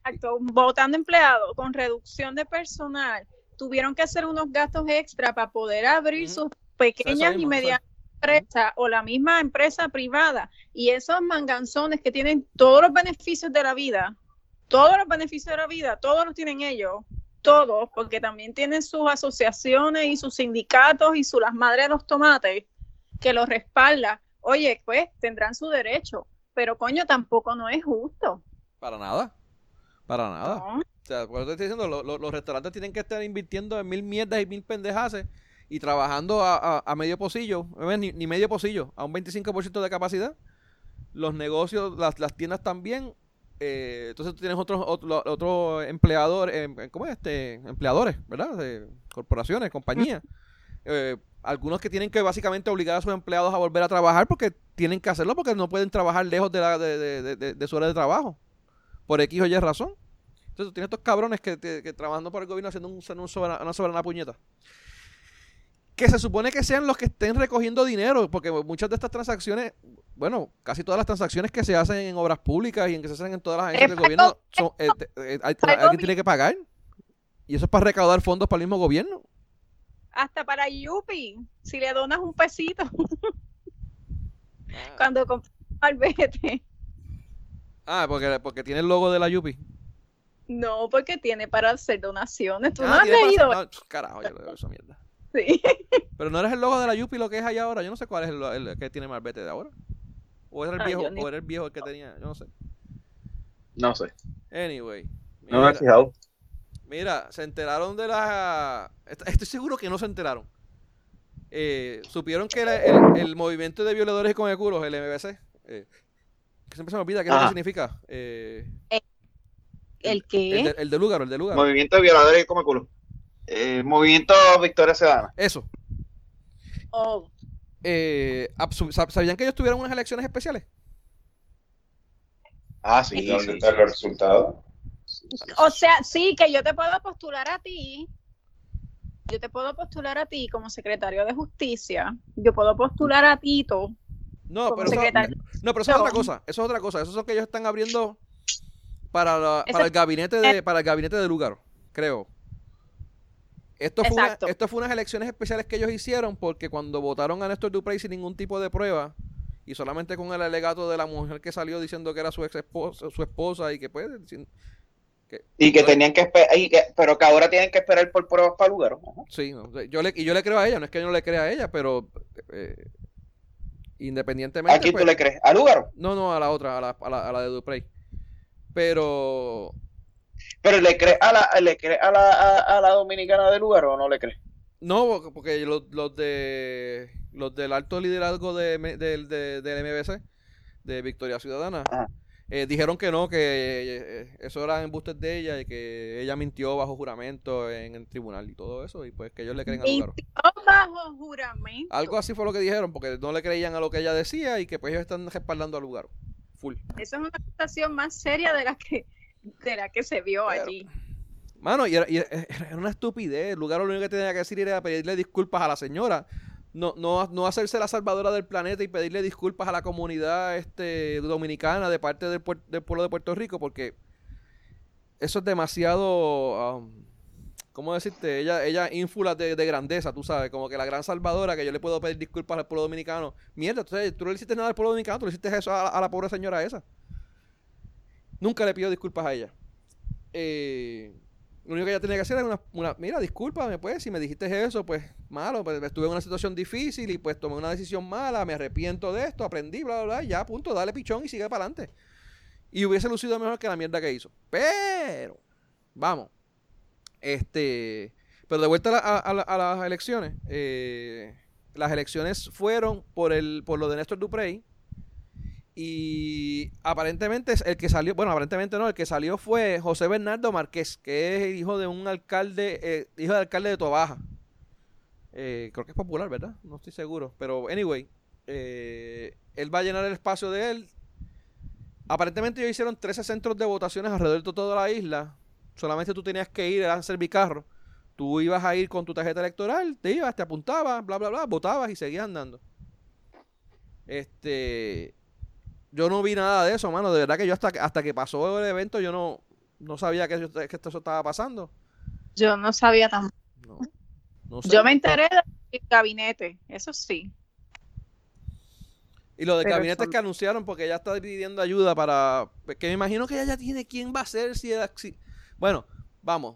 Exacto, votando empleados con reducción de personal, tuvieron que hacer unos gastos extra para poder abrir sus pequeñas y medianas empresas o la misma empresa privada. Y esos manganzones que tienen todos los beneficios de la vida, todos los beneficios de la vida, todos los tienen ellos, todos, porque también tienen sus asociaciones y sus sindicatos y su las madres de los tomates que los respalda. Oye, pues tendrán su derecho, pero coño, tampoco no es justo. Para nada. Para nada. ¿no? O sea, por eso te estoy diciendo, lo- lo- los restaurantes tienen que estar invirtiendo en mil mierdas y mil pendejaces y trabajando a, a- a medio pocillo, eh, ni, ni medio pocillo, a un 25% de capacidad. Los negocios, las, las tiendas también. eh, entonces tú tienes otros otro, otro empleador, em, ¿cómo es este? Empleadores, ¿verdad? De corporaciones, compañías. Eh, algunos que tienen que básicamente obligar a sus empleados a volver a trabajar porque tienen que hacerlo porque no pueden trabajar lejos de, la, de, de- de- su hora de trabajo. Por X o Y razón. Entonces tú tienes estos cabrones que, que- que trabajando por el gobierno haciendo un, un una soberana puñeta. Que se supone que sean los que estén recogiendo dinero, porque muchas de estas transacciones, bueno, casi todas las transacciones que se hacen en obras públicas y en que se hacen en todas las agencias del gobierno, son, eh, eh, alguien tiene que pagar. Y eso es para recaudar fondos para el mismo gobierno. Hasta para Yupi, si le donas un pesito cuando compras malvete. Ah, porque, porque tiene el logo de la Yupi. No, porque tiene para hacer donaciones. Tú no Ah, has tiene para leído. hacer- no, carajo, yo leo esa mierda. Sí. Pero no eres el logo de la Yupi lo que es allá ahora. Yo no sé cuál es el, el que tiene Marbete de ahora. O era el Ah, viejo, ni- o era el viejo el que tenía, yo no sé. No sé. Anyway. No me he fijado. Mira, se enteraron de la... est- Estoy seguro que no se enteraron. Eh, supieron que el, el movimiento de violadores y comecuros, el MBC, eh, que siempre se me olvida qué es lo que Ajá. significa. Eh, ¿El el, qué? de, el de Lúgaro, el de Lúgaro. Movimiento de violadores y come culo. Eh, movimiento Victoria Ciudadana. Eso. Oh, Eh, ¿Sabían que ellos tuvieron unas elecciones especiales? Ah, ¿Y sí, dónde sí, están sí. O sea, sí, que yo te puedo postular a ti. Yo te puedo postular a ti como secretario de justicia. Yo puedo postular a Tito No, como pero eso, secretario. no, pero eso es otra cosa. Eso es otra cosa. Eso es lo que ellos están abriendo para, la- para el gabinete de para el gabinete de Lugaro, creo. Esto fue, una- esto fue unas elecciones especiales que ellos hicieron porque cuando votaron a Néstor Duprey sin ningún tipo de prueba y solamente con el alegato de la mujer que salió diciendo que era su ex esposa, su esposa y que pues sin- Y que tenían que esperar, pero que ahora tienen que esperar por pruebas para lugar. Ajá. Sí, no, yo le, y yo le creo a ella, no es que yo no le crea a ella, pero eh, independientemente... ¿A quién pues, tú le crees? ¿A lugar? No, no, a la otra, a la, a la, a la de Duprey. Pero ¿Pero le crees a la, le crees a la, a, a la dominicana de lugar o no le crees? no, porque- porque los, los de los del alto liderazgo de, del de- del MBC, de Victoria Ciudadana, Ajá. Eh, dijeron que no, que eh, eso eran embustes de ella y que ella mintió bajo juramento en el tribunal y todo eso, y pues que ellos le creen a Lugaro. Mintió bajo juramento. Algo así fue lo que dijeron, porque no le creían a lo que ella decía y que pues ellos están respaldando al lugar. Full. Eso es una acusación más seria de la que, de la que se vio allí. Mano, y era, y era- era una estupidez. El lugar lo único que tenía que decir era pedirle disculpas a la señora. No, no, no hacerse la salvadora del planeta y pedirle disculpas a la comunidad este, dominicana de parte del, pueblo de Puerto Rico, porque eso es demasiado. um, ¿Cómo decirte? Ella, ella ínfula de, de grandeza, tú sabes, como que la gran salvadora que yo le puedo pedir disculpas al pueblo dominicano. Mierda, tú, tú no le hiciste nada al pueblo dominicano, tú le hiciste eso a, a la pobre señora esa. Nunca le pido disculpas a ella. Eh, lo único que ella tenía que hacer era una, una- mira, discúlpame, pues, si me dijiste eso, pues, malo, pues estuve en una situación difícil y pues tomé una decisión mala, me arrepiento de esto, aprendí, bla, bla, bla, y ya, punto, dale pichón y sigue para adelante. Y hubiese lucido mejor que la mierda que hizo. Pero, vamos, este, pero de vuelta a, a- a las elecciones, eh, las elecciones fueron por, el, por lo de Néstor Duprey, y aparentemente el que salió, bueno, aparentemente no, el que salió fue José Bernardo Márquez, que es hijo de un alcalde, eh, hijo del alcalde de Tobaja. Eh, creo que es popular, ¿verdad? No estoy seguro. Pero, anyway, eh, él va a llenar el espacio de él. Aparentemente ellos hicieron 13 centros de votaciones alrededor de toda la isla. Solamente tú tenías que ir a hacer bicarro. Tú ibas a ir con tu tarjeta electoral, te ibas, te apuntabas, bla, bla, bla, votabas y seguías andando. Este yo no vi nada de eso, mano. De verdad que yo hasta, que- hasta que pasó el evento, yo no, no sabía que, que esto estaba pasando. Yo no sabía tan. No, no sé. Yo me enteré del gabinete, eso sí. Y lo de pero gabinetes son- que anunciaron, porque ella está pidiendo ayuda para. Que me imagino que ella ya tiene quién va a ser. Si, era- si- Bueno, vamos.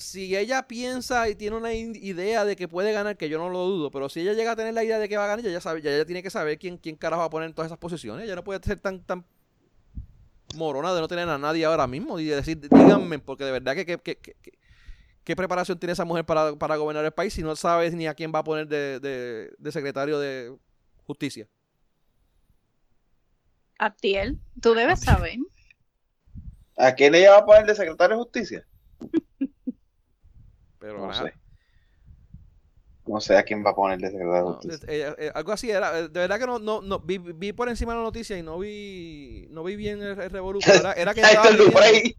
Si ella piensa y tiene una idea de que puede ganar, que yo no lo dudo, pero si ella llega a tener la idea de que va a ganar, ella ya sabe, ya ella tiene que saber quién, quién carajo va a poner en todas esas posiciones. Ella no puede ser tan, tan morona de no tener a nadie ahora mismo y de decir, díganme, porque de verdad que, que, que- que- que- ¿qué preparación tiene esa mujer para, para gobernar el país si no sabes ni a quién va a poner de, de- de secretario de justicia? Abdiel, tú debes saber. ¿A quién ella va a poner de secretario de justicia? Pero No nada. sé. No sé a quién va a poner de secretario No, eh, eh, eh, algo así era. De verdad que no, no, no vi, vi por encima la noticia y no vi, no vi bien el, el revolú, pero Era, era que estaba Duprey.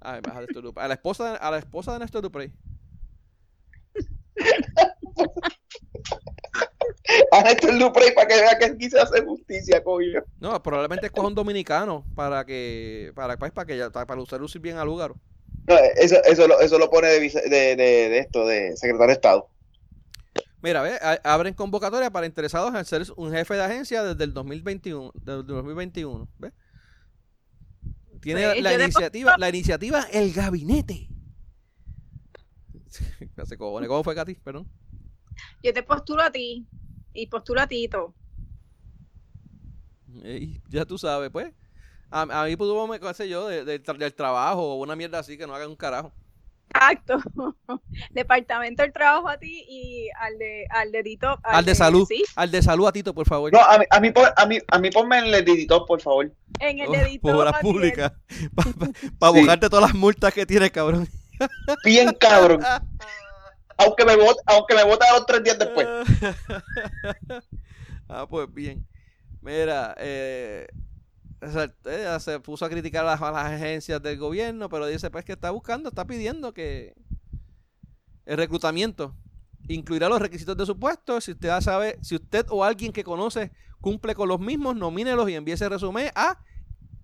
Ay, baja Néstor Duprey. A la esposa, de- a la esposa de Néstor Duprey. A Néstor Duprey para que vea que aquí se hace justicia, coño. No, probablemente escoja un dominicano para que, para, pues, para que ya, para lucir bien al lugar. No, eso, eso, lo, eso lo pone de, de, de, de esto, de secretario de Estado. Mira, ve, a- abren convocatoria para interesados en ser un jefe de agencia desde el 2021, desde el 2021, ¿ves? Tiene la iniciativa, la iniciativa El Gabinete. ¿Cómo fue, Katy? Perdón. Yo te postulo a ti y postulo a Tito. Ey, ya tú sabes, pues. A, a mí pudo, me qué sé yo, de- de del trabajo o una mierda así que no hagan un carajo. Exacto. Departamento del trabajo a ti y al de, al de Tito. Al de salud. Sí, Al de salud a Tito, por favor. No, a mí, a mí, a mí, a mí ponme en el editor, por favor. en el Oh, dedito. por obras públicas. Para Sí. buscarte todas las multas que tienes, cabrón. Bien cabrón. Aunque me vote, aunque me vote a los tres días después. ah, pues bien. Mira, eh, sea, ella se puso a criticar a las, agencias del gobierno, pero dice pues que está buscando, está pidiendo que el reclutamiento incluirá los requisitos de su puesto. Si usted sabe, si usted o alguien que conoce cumple con los mismos, nomínelos y envíe ese resumen a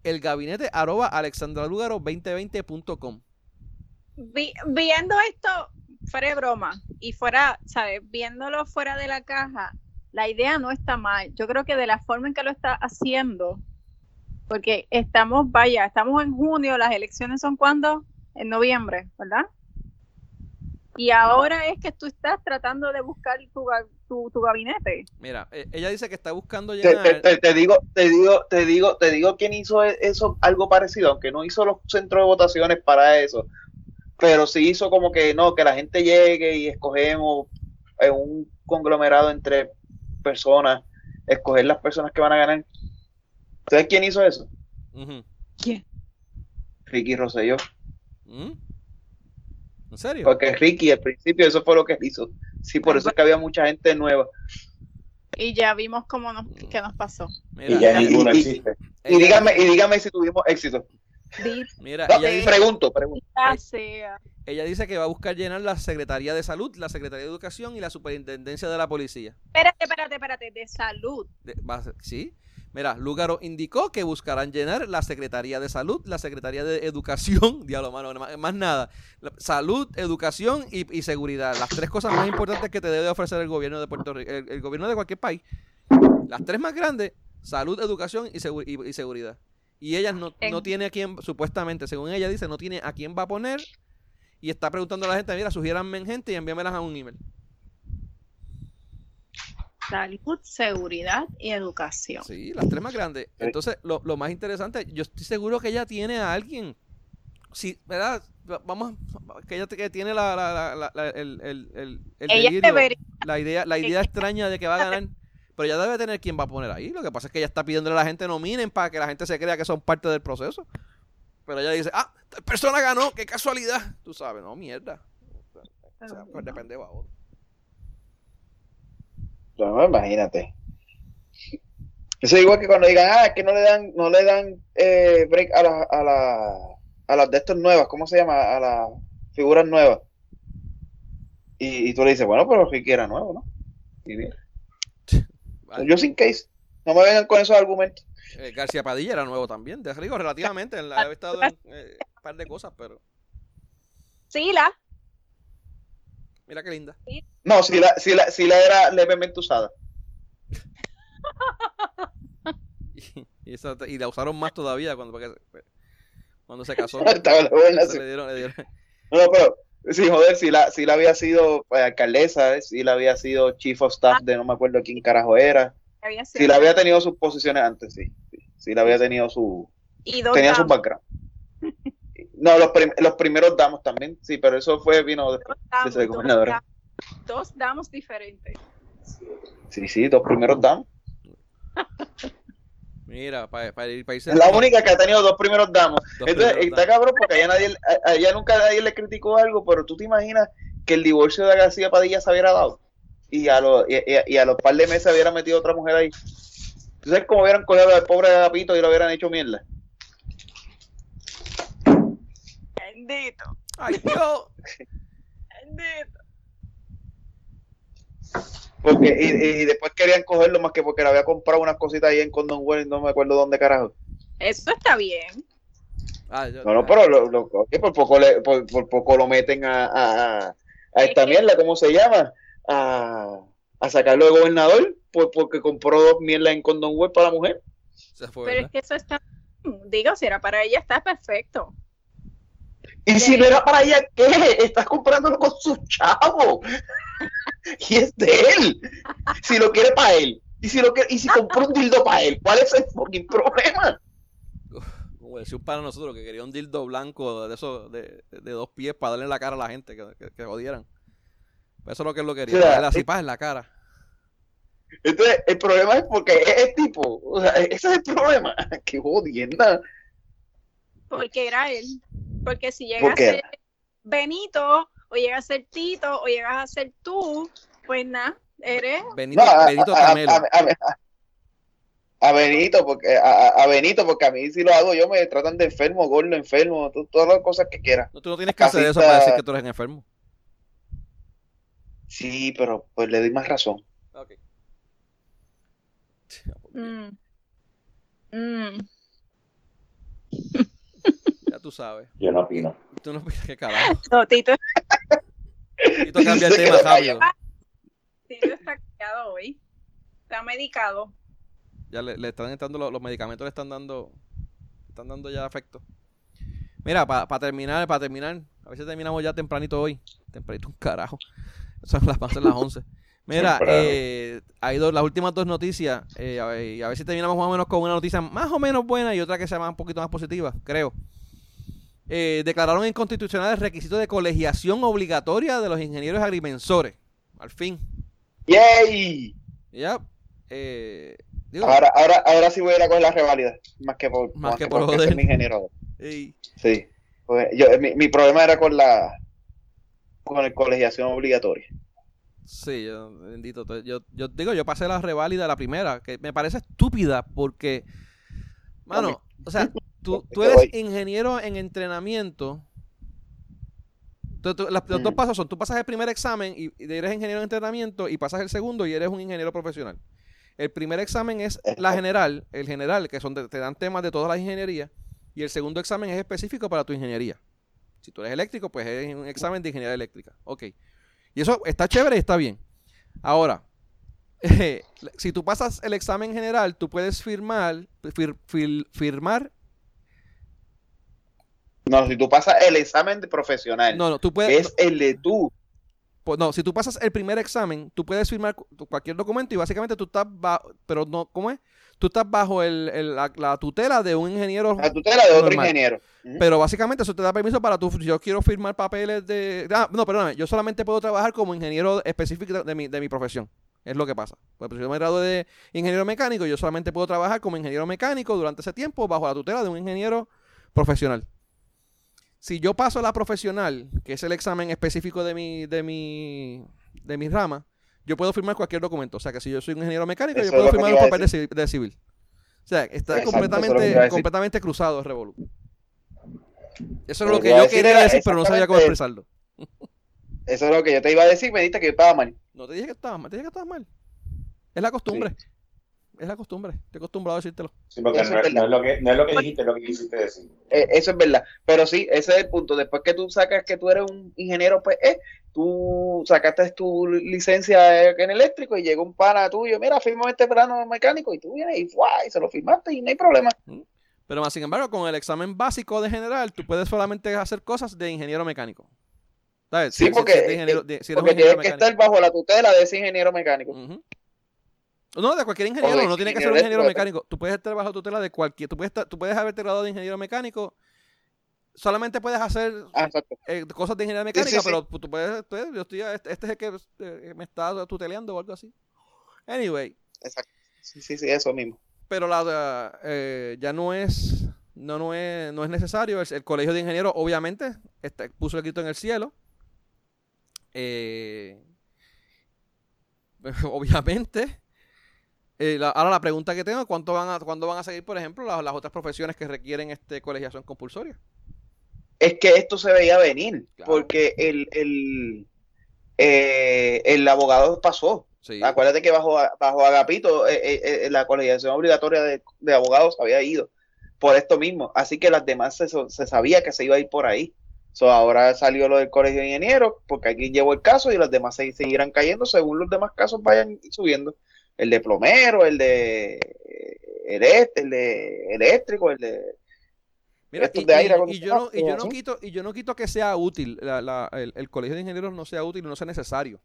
el gabinete arroba alexandralugaro2020.com. Vi- viendo esto fuera de broma y fuera, ¿sabes? Viéndolo fuera de la caja, la idea no está mal. Yo creo que de la forma en que lo está haciendo, porque estamos, vaya, estamos en junio, las elecciones son cuando? En noviembre, ¿verdad? Y ahora es que tú estás tratando de buscar tu, tu, tu gabinete. Mira, eh, ella dice que está buscando llenar... te- te- te digo, te digo, te digo, te digo quién hizo e- eso, algo parecido, aunque no hizo los centros de votaciones para eso, pero sí hizo como que no, que la gente llegue y escogemos en un conglomerado entre personas, escoger las personas que van a ganar. ¿Sabes quién hizo eso? ¿Quién? Ricky Rosselló. ¿Mm? ¿En serio? Porque Ricky al principio eso fue lo que hizo. Sí, por eso es que había mucha gente nueva. Y ya vimos cómo nos, qué nos pasó. Y ya y- ninguno y- existe. Y dígame, y dígame si tuvimos éxito. Mira, No, ella dice, pregunto, pregunto. ella dice que va a buscar llenar la Secretaría de Salud, la Secretaría de Educación y la Superintendencia de la Policía. Espérate, espérate, espérate, de salud. De- ¿Sí? Mira, Lúgaro indicó que buscarán llenar la Secretaría de Salud, la Secretaría de Educación, diablo, mano, más, más nada. La- salud, educación y, y seguridad. Las tres cosas más importantes que te debe ofrecer el gobierno de Puerto Rico, el, el gobierno de cualquier país. Las tres más grandes, salud, educación y, segu- y- y seguridad. Y ella no, no tiene a quién, supuestamente, según ella dice, no tiene a quién va a poner. Y está preguntando a la gente, mira, sugiéranme gente y envíamelas a un email. Salud, seguridad y educación. Sí, las tres más grandes. Entonces, lo, lo más interesante, yo estoy seguro que ella tiene a alguien. Sí, ¿verdad? Va- Vamos, que ella que tiene la, la- la- la- el, el, el, el delirio, la idea, la idea extraña de que va a ganar. Pero ella debe tener quien va a poner ahí. Lo que pasa es que ella está pidiéndole a la gente nominen para que la gente se crea que son parte del proceso. Pero ella dice, ah, persona ganó, qué casualidad. Tú sabes, no, mierda. O sea, pues depende de otro. No, imagínate. Eso es igual que cuando digan, ah, que no le dan, no le dan eh, break a la, a la, a las de estas nuevas, ¿cómo se llama? A las figuras nuevas. Y, y tú le dices, bueno, pero Ricky era nuevo, ¿no? Y mira, yo sin case. No me vengan con esos argumentos. Eh, García Padilla era nuevo también, de Rigo, relativamente. él había estado en eh, un par de cosas, pero Sila, mira qué linda. No, si la, si la, si la era levemente usada. Y, y esa- y la usaron más todavía cuando, cuando se casó. Estaba la buena, se sí. le dieron, le dieron- No, pero, sí, joder, si la, si la había sido pues, alcaldesa, eh, si la había sido chief of staff de no me acuerdo quién carajo era. había Si la había tenido sus posiciones antes, sí. sí. Si la había tenido su, y tenía su background. No, los, prim- los primeros damos también, sí, pero eso fue, vino después. dos damas, de ser dos gobernadora. damas, dos damas diferentes. Sí, sí, los primeros damos. Mira, para ir para irse. Es la única que ha tenido dos primeros damos. Dos Entonces, primeros está cabrón porque allá, nadie, allá nunca nadie le criticó algo, pero tú te imaginas que el divorcio de García Padilla se hubiera dado y a, los y, y- y a los par de meses hubiera metido otra mujer ahí. ¿Tú sabes cómo hubieran cogido al pobre Agapito y lo hubieran hecho mierda? Bendito, Ay, Dios. bendito. Porque, y, y después querían cogerlo más que porque le había comprado unas cositas ahí en Condon Well, no me acuerdo dónde carajo. Eso está bien. Ah, yo- No, no, pero lo, lo- oye, por, poco le- por, por poco lo meten a, a, esta Es mierda, ¿cómo se llama? A, a sacarlo de gobernador por, porque compró dos mierdas en Condon Well para la mujer. se fue, Pero es que eso está. Digo, si era para ella, está perfecto. Y si no era para ella, ¿qué? Estás comprándolo con su chavo. y es de él. Si lo quiere para él. Y si lo quiere, y si compró un dildo para él, ¿cuál es el fucking problema? Como decía un para nosotros que quería un dildo blanco de esos de, de dos pies para darle en la cara a la gente que, que, que jodieran. Eso es lo que él lo quería, O sea, darle así es- paz en la cara. Entonces, el problema es porque es el tipo. O sea, ese es el problema. Qué jodienda. Porque era él. Porque si llega ¿Por a ser Benito, o llega a ser Tito, o llegas a ser tú, pues nada, eres. Benito, No, a, Benito a- a- Camelo. a- a- a Benito, porque a, a- Benito, porque a mí si lo hago yo me tratan de enfermo, gordo, enfermo, to- todas las cosas que quieras. no, tú no tienes que hacer eso para decir que tú eres enfermo. Sí, pero pues le doy más razón. Ok. Mm. Mm. Ya tú sabes. Yo no opino. Tú no qué carajo. No, Tito, Tito cambia el tema rápido. Tito está callado hoy. Está medicado. Ya le, le están entrando los, los medicamentos, le están dando, están dando ya efecto. Mira, para terminar, para terminar, a ver si terminamos ya tempranito hoy. Tempranito un carajo. Son las, ser las 11. Mira, eh, hay dos, las últimas dos noticias. eh, a, ver, y a ver si terminamos más o menos con una noticia más o menos buena y otra que sea más, un poquito más positiva, creo. Eh, declararon inconstitucional el requisito de colegiación obligatoria de los ingenieros agrimensores. Al fin. ¡Yay! Ya. Eh, digo, Ahora, ahora, ahora sí voy a ir a coger la reválida. Más que por, Más que por mi ingeniero. ey, Sí. Pues yo, mi, mi problema era con la con el colegiación obligatoria. Sí, yo, bendito. to- Yo, yo digo, yo pasé la reválida la primera, que me parece estúpida porque, mano, o sea, tú, tú eres ingeniero en entrenamiento. Tú- tú- las- los dos pasos son, tú pasas el primer examen y, y eres ingeniero en entrenamiento y pasas el segundo y eres un ingeniero profesional. El primer examen es la general, el general, que son de- te dan temas de todas las ingenierías, y el segundo examen es específico para tu ingeniería. Si tú eres eléctrico, pues es un examen de ingeniería eléctrica. Ok. Y eso está chévere y está bien. Ahora, si tú pasas el examen general, tú puedes firmar, fir- fir- firmar, No, si tú pasas el examen de profesional, no, no, tú puedes, es el de tú. Pues no, si tú pasas el primer examen, tú puedes firmar cu- cualquier documento y básicamente tú estás bajo, pero no, ¿cómo es? Tú estás bajo el, el- la, la tutela de un ingeniero, La tutela de otro ingeniero. Pero básicamente eso te da permiso para tú, yo quiero firmar papeles de... Ah, no, perdóname, yo solamente puedo trabajar como ingeniero específico de mi, de mi profesión. Es lo que pasa. Pues si yo me gradué de ingeniero mecánico, yo solamente puedo trabajar como ingeniero mecánico durante ese tiempo bajo la tutela de un ingeniero profesional. Si yo paso la profesional, que es el examen específico de mi, de mi, de mi rama, yo puedo firmar cualquier documento. O sea que si yo soy un ingeniero mecánico, Eso yo puedo firmar un a papel de civil, de civil. O sea, está Exacto, a completamente, completamente cruzado el Revolu. Eso es Lo que a yo quería decir, pero no sabía cómo expresarlo. Eso es lo que yo te iba a decir, me dijiste que yo estaba mal. No te dije que estabas mal, te dije que estabas mal. Es la costumbre. Es la costumbre. Estoy acostumbrado a decírtelo. Sí, porque Eso no, es es- no es lo que, no es lo que dijiste, es lo que quisiste decir. Eh, eso es verdad. Pero sí, ese es el punto. Después que tú sacas que tú eres un ingeniero, pues, eh, tú sacaste tu licencia en eléctrico y llega un pana tuyo, mira, firma este plano mecánico y tú vienes y, y se lo firmaste y no hay problema. Pero más sin embargo, con el examen básico de general, tú puedes solamente hacer cosas de ingeniero mecánico. ¿Sabes? Sí, porque- ingeniero- de- si Porque ingeniero tienes que estar bajo la tutela de ese ingeniero mecánico. No, de cualquier ingeniero, de no tiene que ser un ingeniero mecánico. Tú puedes estar bajo tutela de cualquier. Tú puedes, estar- tú puedes haberte graduado de ingeniero mecánico. Solamente puedes hacer Ah, eh, cosas de ingeniería mecánica, sí, sí. pero tú puedes. tú- yo estoy, este, este es el que eh, me está tuteleando o algo así. Anyway, exacto. Sí, sí, sí, eso mismo. pero la, eh, ya no es. No, no es, no es necesario. El, el colegio de ingenieros, obviamente, está- puso el grito en el cielo. Eh, obviamente. Eh, la- ahora la pregunta que tengo, ¿cuánto van a, ¿cuándo van a seguir, por ejemplo, las, las otras profesiones que requieren este colegiación compulsoria? Es que esto se veía venir, Claro. porque el, el, eh, el abogado pasó. Sí. Acuérdate que bajo, bajo Agapito eh, la colegiación obligatoria de, de abogados había ido por esto mismo. Así que las demás se, se sabía que se iba a ir por ahí. So, ahora salió lo del colegio de ingenieros porque aquí llevó el caso y los demás se, seguirán cayendo según los demás casos vayan subiendo. El de plomero, el de, el de eléctrico, el de... Mira, y, de aire y- y yo no, y yo no quito, y yo no quito que sea útil, la- la- el, el colegio de ingenieros no sea útil y no sea necesario.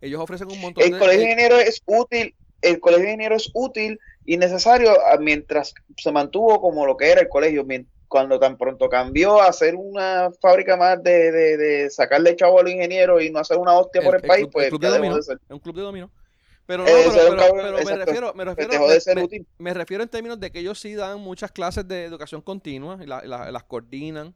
Ellos ofrecen un montón El de... colegio de eh, ingenieros es útil, el colegio de ingenieros es útil y necesario ah, mientras se mantuvo como lo que era el colegio, mien- cuando tan pronto cambió a hacer una fábrica más de, de, de sacarle chavo a los ingenieros y no hacer una hostia por el, país, club, pues el club de dominó, es un club de dominó. Pero no, Eh, pero, pero- cabrón, pero me refiero, me Pues refiero, dejó de ser me- útil. me refiero en términos de que ellos sí dan muchas clases de educación continua y la- la- las coordinan.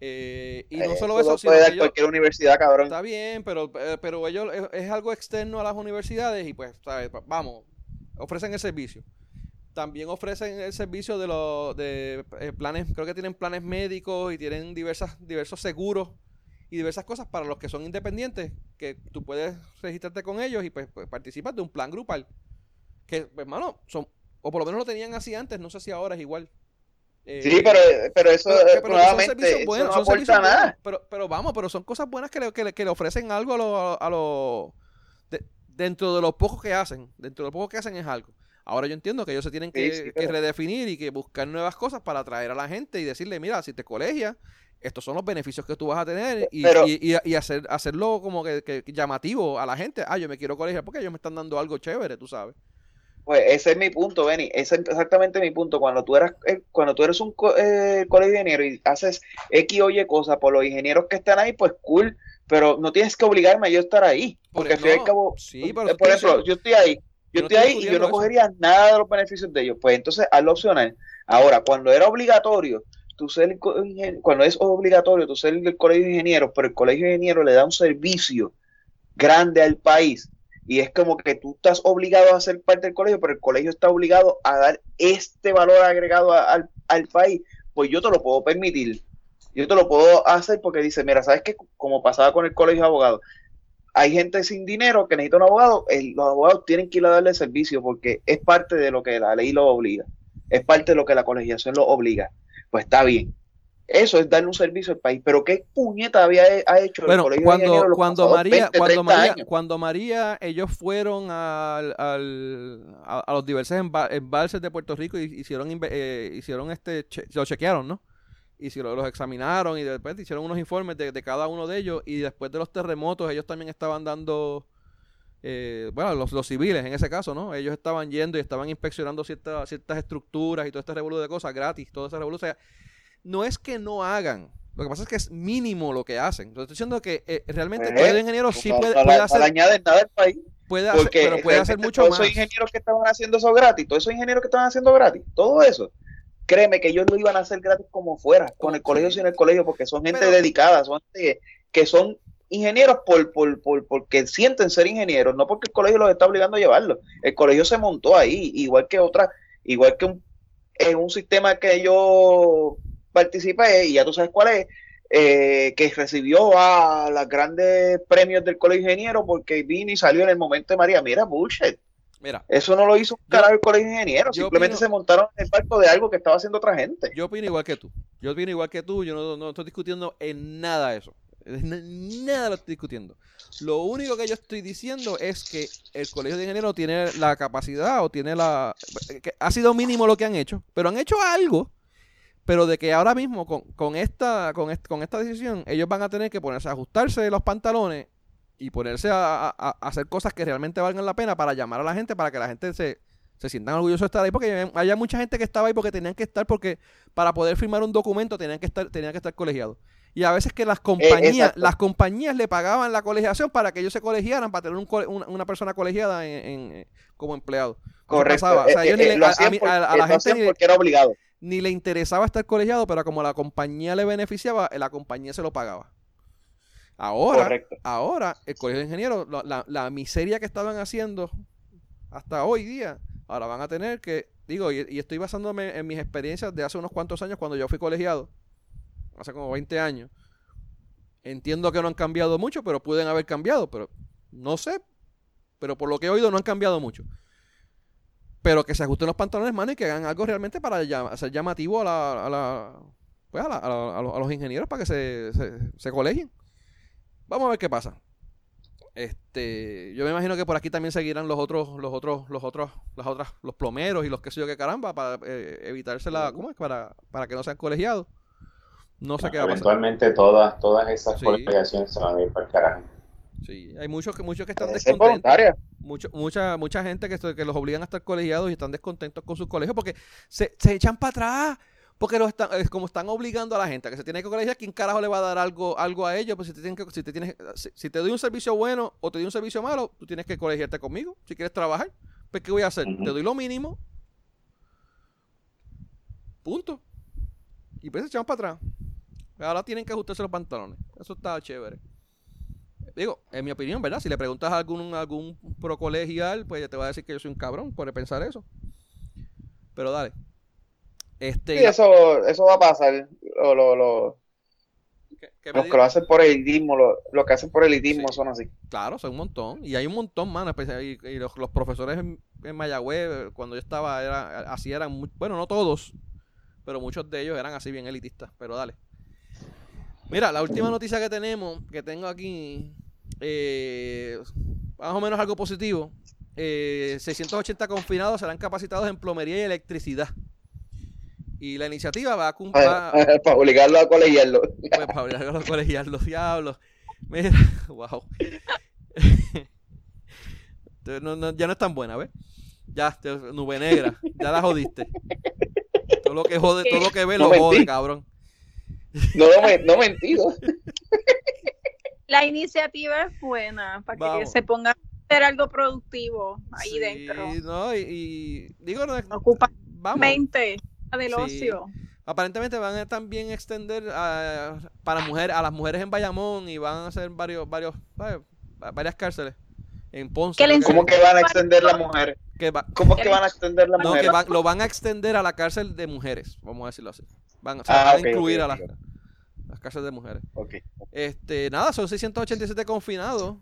eh, y no Eh, solo lo eso, sino puede que dar ellos, cualquier universidad, cabrón. Está bien, pero, eh, pero ellos es, es algo externo a las universidades y pues, ¿sabes? Vamos, ofrecen el servicio. También ofrecen el servicio de los de eh, planes, creo que tienen planes médicos y tienen diversas, diversos seguros y diversas cosas para los que son independientes, que tú puedes registrarte con ellos y pues, pues participas de un plan grupal. Que, pues, hermano, son, o por lo menos lo tenían así antes, no sé si ahora es igual. Eh, Sí, pero, pero eso pero- eh, pero son servicios eso buenos, no son buenos, nada. pero, pero vamos, pero son cosas buenas que le, que le, que le ofrecen algo a los... A los de- dentro de lo poco que hacen, dentro de lo poco que hacen es algo. Ahora yo entiendo que ellos se tienen que, Sí, sí, que pero- redefinir y que buscar nuevas cosas para atraer a la gente y decirle, mira, si te colegias, estos son los beneficios que tú vas a tener y, Pero- y, y- y hacer, hacerlo como que, que llamativo a la gente. Ah, yo me quiero colegiar porque ellos me están dando algo chévere, tú sabes. Pues ese es mi punto, Benny. Ese es exactamente mi punto. Cuando tú eras, eh, cuando tú eres un co- eh, colegio de ingenieros y haces X o Y cosas por los ingenieros que están ahí, pues cool. Pero no tienes que obligarme a yo estar ahí. Por Porque al fin y al no, cabo, sí, pero eh, por ejemplo, diciendo- yo estoy ahí, yo estoy ahí y yo no eso. cogería nada de los beneficios de ellos. Pues entonces hazlo opcional. Ahora, cuando era obligatorio, tú ser cuando es obligatorio, tú ser el colegio de ingenieros, pero el colegio de ingenieros le da un servicio grande al país y es como que tú estás obligado a ser parte del colegio, pero el colegio está obligado a dar este valor agregado al, al país, pues yo te lo puedo permitir. Yo te lo puedo hacer porque dice, mira, ¿sabes qué? Como pasaba con el colegio de abogados, hay gente sin dinero que necesita un abogado, los abogados tienen que ir a darle servicio porque es parte de lo que la ley lo obliga, es parte de lo que la colegiación lo obliga. Pues está bien. Eso es darle un servicio al país. Pero qué puñeta había ha hecho el colegio cuando, de cuando María, cuando María, cuando María, ellos fueron al, a, los diversos embalses de Puerto Rico y hicieron, eh, hicieron este, lo chequearon, ¿no? Y si los examinaron y después hicieron unos informes de, cada uno de ellos y después de los terremotos ellos también estaban dando, eh, bueno, los, civiles en ese caso, ¿no? Ellos estaban yendo y estaban inspeccionando ciertas, ciertas estructuras y todo este revolución de cosas gratis, todo ese revolución. O sea, no es que no hagan, lo que pasa es que es mínimo lo que hacen. Entonces, estoy diciendo que eh, realmente el eh, ingeniero sí puede, puede hacer... nada al país. Puede hacer, pero puede hacer mucho más. Todos esos ingenieros que estaban haciendo eso gratis, todos esos ingenieros que estaban haciendo gratis, todo eso créeme que ellos lo iban a hacer gratis como fuera, con el colegio sin el colegio, porque son gente dedicada, son gente que son ingenieros por, por, por, porque sienten ser ingenieros, no porque el colegio los está obligando a llevarlo. El colegio se montó ahí, igual que otra, igual que un, en un sistema que yo participé, y ya tú sabes cuál es, eh, que recibió a los grandes premios del colegio ingeniero porque vino y salió en el momento de María. Mira, bullshit. Mira, eso no lo hizo un carajo el colegio de ingenieros, simplemente se montaron en el barco de algo que estaba haciendo otra gente. Yo opino igual que tú. Yo opino igual que tú, yo no, estoy discutiendo en nada eso. Nada lo estoy discutiendo. Lo único que yo estoy diciendo es que el colegio de ingenieros tiene la capacidad o tiene la... Que ha sido mínimo lo que han hecho, pero han hecho algo. Pero de que ahora mismo con, esta, con, con esta decisión ellos van a tener que ponerse a ajustarse los pantalones y ponerse a, hacer cosas que realmente valgan la pena para llamar a la gente, para que la gente se, se sientan orgullosos de estar ahí, porque hay mucha gente que estaba ahí porque tenían que estar, porque para poder firmar un documento tenían que estar, tenían que estar colegiados. Y a veces que las compañías, las compañías le pagaban la colegiación para que ellos se colegiaran, para tener un, una persona colegiada en, como empleado. Correcto. a, la gente ni, era obligado. ni le interesaba estar colegiado, pero como la compañía le beneficiaba, la compañía se lo pagaba. Ahora, ahora el colegio de ingenieros, la, miseria que estaban haciendo hasta hoy día, ahora van a tener que, digo, y, estoy basándome en mis experiencias de hace unos cuantos años cuando yo fui colegiado, hace como 20 años. Entiendo que no han cambiado mucho, pero pueden haber cambiado, pero no sé. Pero por lo que he oído no han cambiado mucho. Pero que se ajusten los pantalones, mano, y que hagan algo realmente para hacer llamativo a la, a la, pues a, los, ingenieros para que se, se, se colegien. Vamos a ver qué pasa. Este, yo me imagino que por aquí también seguirán los otros, los otros, los otros, las otras, los plomeros y los que sé yo que caramba, para eh, evitarse la, ¿cómo es? Para, para que no sean colegiados. No sé qué va a pasar. Eventualmente todas, todas esas colegiaciones se van a ir para el carajo. Sí, hay muchos que muchos que están descontentos. Mucho, mucha, mucha gente que, que los obligan a estar colegiados y están descontentos con sus colegios porque se, se echan para atrás. Porque están, es como están obligando a la gente a que se tiene que colegiar, ¿quién carajo le va a dar algo, algo a ellos? Pues si te, tienen que, si, te tienes, si, te doy un servicio bueno o te doy un servicio malo, tú tienes que colegiarte conmigo. Si quieres trabajar, pues ¿qué voy a hacer? Te doy lo mínimo. Punto. Y pues echamos para atrás. Ahora tienen que ajustarse los pantalones. Eso está chévere. Digo, en mi opinión, ¿verdad? Si le preguntas a algún, algún pro colegial, pues te va a decir que yo soy un cabrón por pensar eso. Pero dale. Este, sí, eso, eso va a pasar. Lo, lo, lo, los que lo hacen por elitismo, lo, lo que hacen por elitismo son así. Claro, son un montón. Y hay un montón, mano. Y, y los, los, profesores en, en, Mayagüez, cuando yo estaba, era, así eran, bueno, no todos, pero muchos de ellos eran así bien elitistas. Pero dale. Mira, la última noticia que tenemos, que tengo aquí, eh, más o menos algo positivo. Eh, 680 confinados serán capacitados en plomería y electricidad. Y la iniciativa va a cumplir. para obligarlo a colegiarlo. Pues para obligarlo a colegiarlo, diablos. Mira, wow. ya no es tan buena, ¿ves? Ya, nube negra, ya la jodiste. Todo lo que jode, todo lo que ve lo jode, cabrón. No, no, no mentido. La iniciativa es buena para que se ponga a hacer algo productivo ahí dentro. No, y, y digo, no, ocupa vamos. mente del ocio. Aparentemente van a también extender a, para mujer, a las mujeres en Bayamón y van a hacer varios, varios va- varias cárceles. En Ponce. Que ¿Cómo que van a extender las mujeres? que va- ¿Cómo que van a extender las no, que mujeres? van- lo van a extender a la cárcel de mujeres, vamos a decirlo así. Van, o sea, Ah, van a incluir a las, las cárceles de mujeres. Ok. Este, nada, son 687 confinados.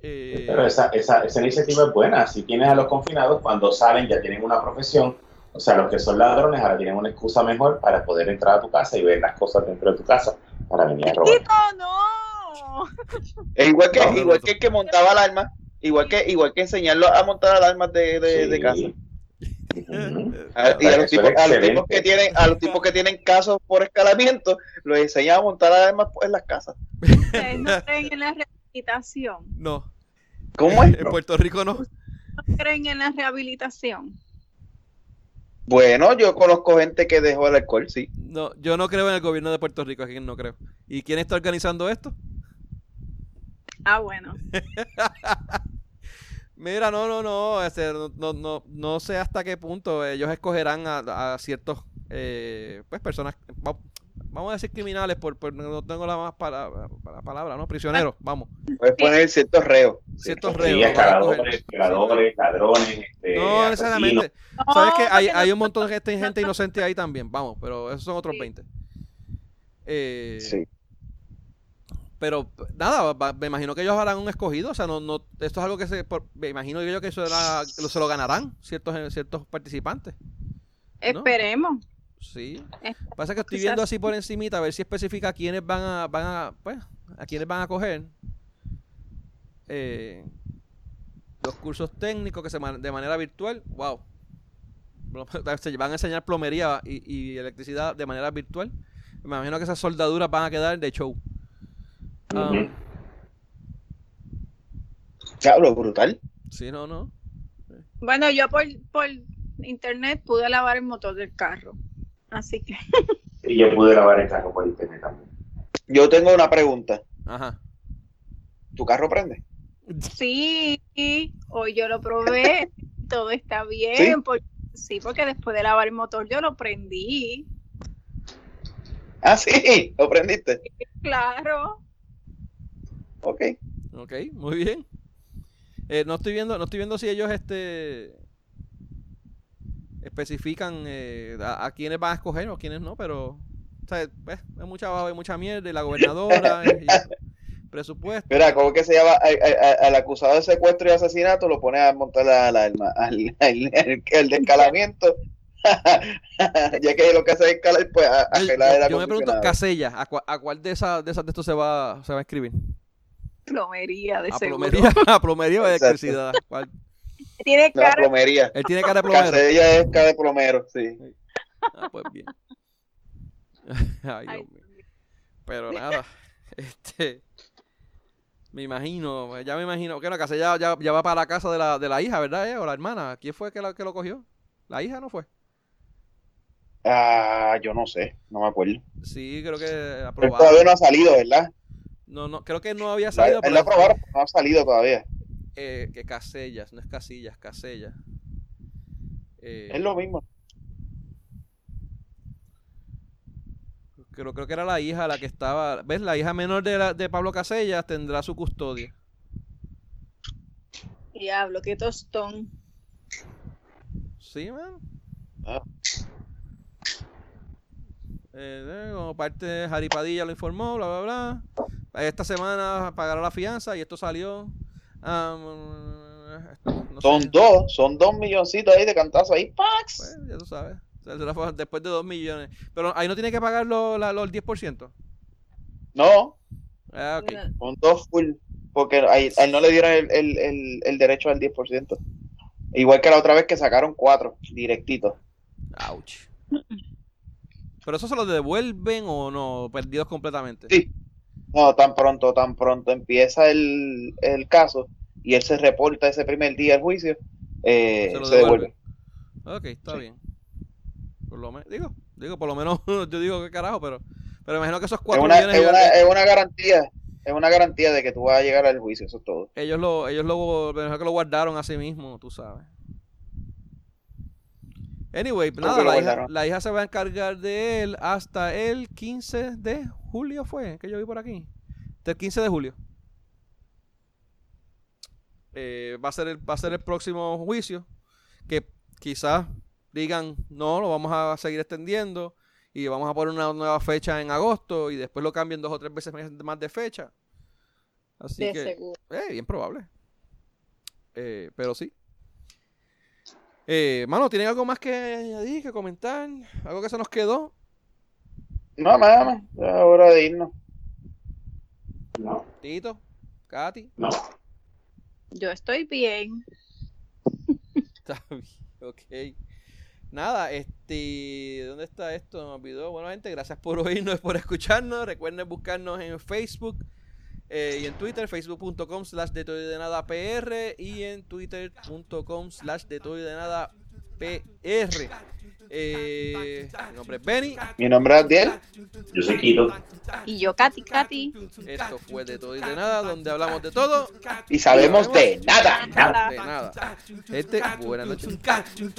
Eh, Pero esa, esa, esa iniciativa es buena. Si tienes a los confinados, cuando salen ya tienen una profesión. O sea, los que son ladrones ahora tienen una excusa mejor para poder entrar a tu casa y ver las cosas dentro de tu casa para venir a robar. ¡Tito, no! Es igual que, No, no, igual no. que el que montaba alarmas, igual que, igual que enseñarlo a montar alarmas de, de, de casa. A- y a los, Eso tipos, es a los excelente. tipos que tienen, a los tipos que tienen casos por escalamiento, los enseñan a montar alarmas en las casas. Ustedes no creen en la rehabilitación. no, ¿Cómo es? en Puerto Rico no. No creen en la rehabilitación. Bueno, yo conozco gente que dejó el alcohol, sí. No, yo no creo en el gobierno de Puerto Rico, aquí no creo. ¿Y quién está organizando esto? Ah, bueno. Mira, no, no, no, este, no, no, no, no sé hasta qué punto ellos escogerán a, a ciertos, eh, pues, personas, vamos a decir criminales, por, por- no tengo la más para, para palabra, ¿no? Prisioneros, vamos. Puedes poner ciertos reos. Ciertos Sí, reos. a escaladores, escoger. violadores, ladrones, este, No necesariamente. No, Sabes que hay, hay un montón de gente, gente inocente ahí también, vamos, pero esos son otros Sí. 20. Eh, Sí. Pero nada, me imagino que ellos harán un escogido, o sea, no, no, esto es algo que se, por- me imagino yo que eso era- lo- se lo ganarán ciertos, eh, ciertos participantes. Esperemos. Sí. Eh, Pasa que estoy quizás- viendo así por encimita a ver si especifica a quiénes van a, van a, pues, a quiénes van a coger eh, los cursos técnicos que se man- de manera virtual, wow. Se van a enseñar plomería y, y electricidad de manera virtual. Me imagino que esas soldaduras van a quedar de show. Ujú. Diablo, brutal. sí, no, no. Bueno, yo por, por internet pude lavar el motor del carro. Así que Y yo pude grabar el carro por internet también. Yo tengo una pregunta. Ajá. ¿Tu carro prende? sí, hoy yo lo probé, todo está bien. ¿Sí? por- sí, porque después de lavar el motor yo lo prendí. Ah, sí, lo prendiste. Claro. Ok. Ok, muy bien. Eh, no estoy viendo, no estoy viendo si ellos este especifican eh, a, a quiénes van a escoger o quiénes no, pero o sea, pues, hay mucha hay mucha mierda y la gobernadora y, y presupuesto. Mira, ¿cómo que se llama? Al, al- al acusado de secuestro y asesinato lo pone a montar la alarma. Al, al- el, el de escalamiento, ya que lo que hace es escalar, pues a, a Yo, gelar el yo- yo me pregunto. Casella, ¿a, cua- a cuál de esas de esas de estos se va se va a escribir? Plomería de A seguro. plomería, a plomería o a Exacto. electricidad. ¿Cuál? Tiene La cara plomería. Él tiene cara de plomero. Casella es cara de plomero, sí. Ah, pues bien. Ay, Dios mío. Pero nada, este me imagino, ya me imagino, que la casa ya, ya, ya va para la casa de la, de la hija, ¿verdad? eh? O la hermana. ¿Quién fue que, la, que lo cogió? ¿La hija no fue? Ah, yo no sé, no me acuerdo. Sí, creo que Él aprobado. todavía no ha salido, ¿verdad? No, no, creo que no había La- salido. Él pero- lo aprobaron, pero no ha salido todavía. Eh, que Casellas, no es Casillas, Casellas. Eh, Es lo mismo. creo, creo que era la hija la que estaba. ¿Ves? La hija menor de, la- de Pablo Casellas tendrá su custodia. Diablo, qué tostón. Sí, man. Ah. Eh, eh, como parte de Jaripadilla lo informó, bla, bla, bla. Esta semana pagará la fianza y esto salió. Ah, no sé. Son dos, son dos milloncitos ahí de cantazo ahí. ¡Pax! Pues, ya tú sabes. Después de dos millones. Pero ahí no tiene que pagar lo- la- los 10%. No, Ah, ok. son dos full. Porque a él, a él no le dieron el, el, el, el derecho al 10%. Igual que la otra vez que sacaron cuatro, directitos. Ouch. ¿Pero eso se lo devuelven o no? Perdidos completamente. Sí. No, tan pronto, tan pronto empieza el, el caso y él se reporta ese primer día del juicio, eh, Se devuelve. Ok, está Sí. bien. Por lo menos, digo, digo, por lo menos yo digo que carajo, pero, pero imagino que esos Es 4 una, millones es, una, es una garantía, es una garantía de que tú vas a llegar al juicio, eso es todo. ellos lo, ellos lo, que lo guardaron a sí mismo, tú sabes. Anyway, ¿Cómo nada, la hija, guardaron? la hija se va a encargar de él hasta el 15 de julio fue, que yo vi por aquí. Hasta el 15 de julio. eh, va, a ser el, va a ser el próximo juicio. Que quizás digan, no, lo vamos a seguir extendiendo y vamos a poner una nueva fecha en agosto y después lo cambien dos o tres veces más de fecha. Así De que, seguro. eh, bien probable. Eh, pero sí. Eh, mano, ¿tienen algo más que añadir, que comentar? ¿Algo que se nos quedó? No, nada más. Ya es hora de irnos. No, Tito, Katy. no. Yo estoy bien. Está bien, ok. Nada, este, ¿dónde está esto? Me olvidó. Bueno, gente, gracias por oírnos, por escucharnos. Recuerden buscarnos en Facebook eh, y en Twitter, facebook.com slash de todo y de nada PR y en twitter.com slash de todo y de nada PR. Eh, mi nombre es Benny. Mi nombre es Abdiel. Yo soy Quito. Y yo, Katy, Katy. Esto fue de todo y de nada, donde hablamos de todo Y sabemos de nada. Nada. de nada. Gente, buenas noches. noches.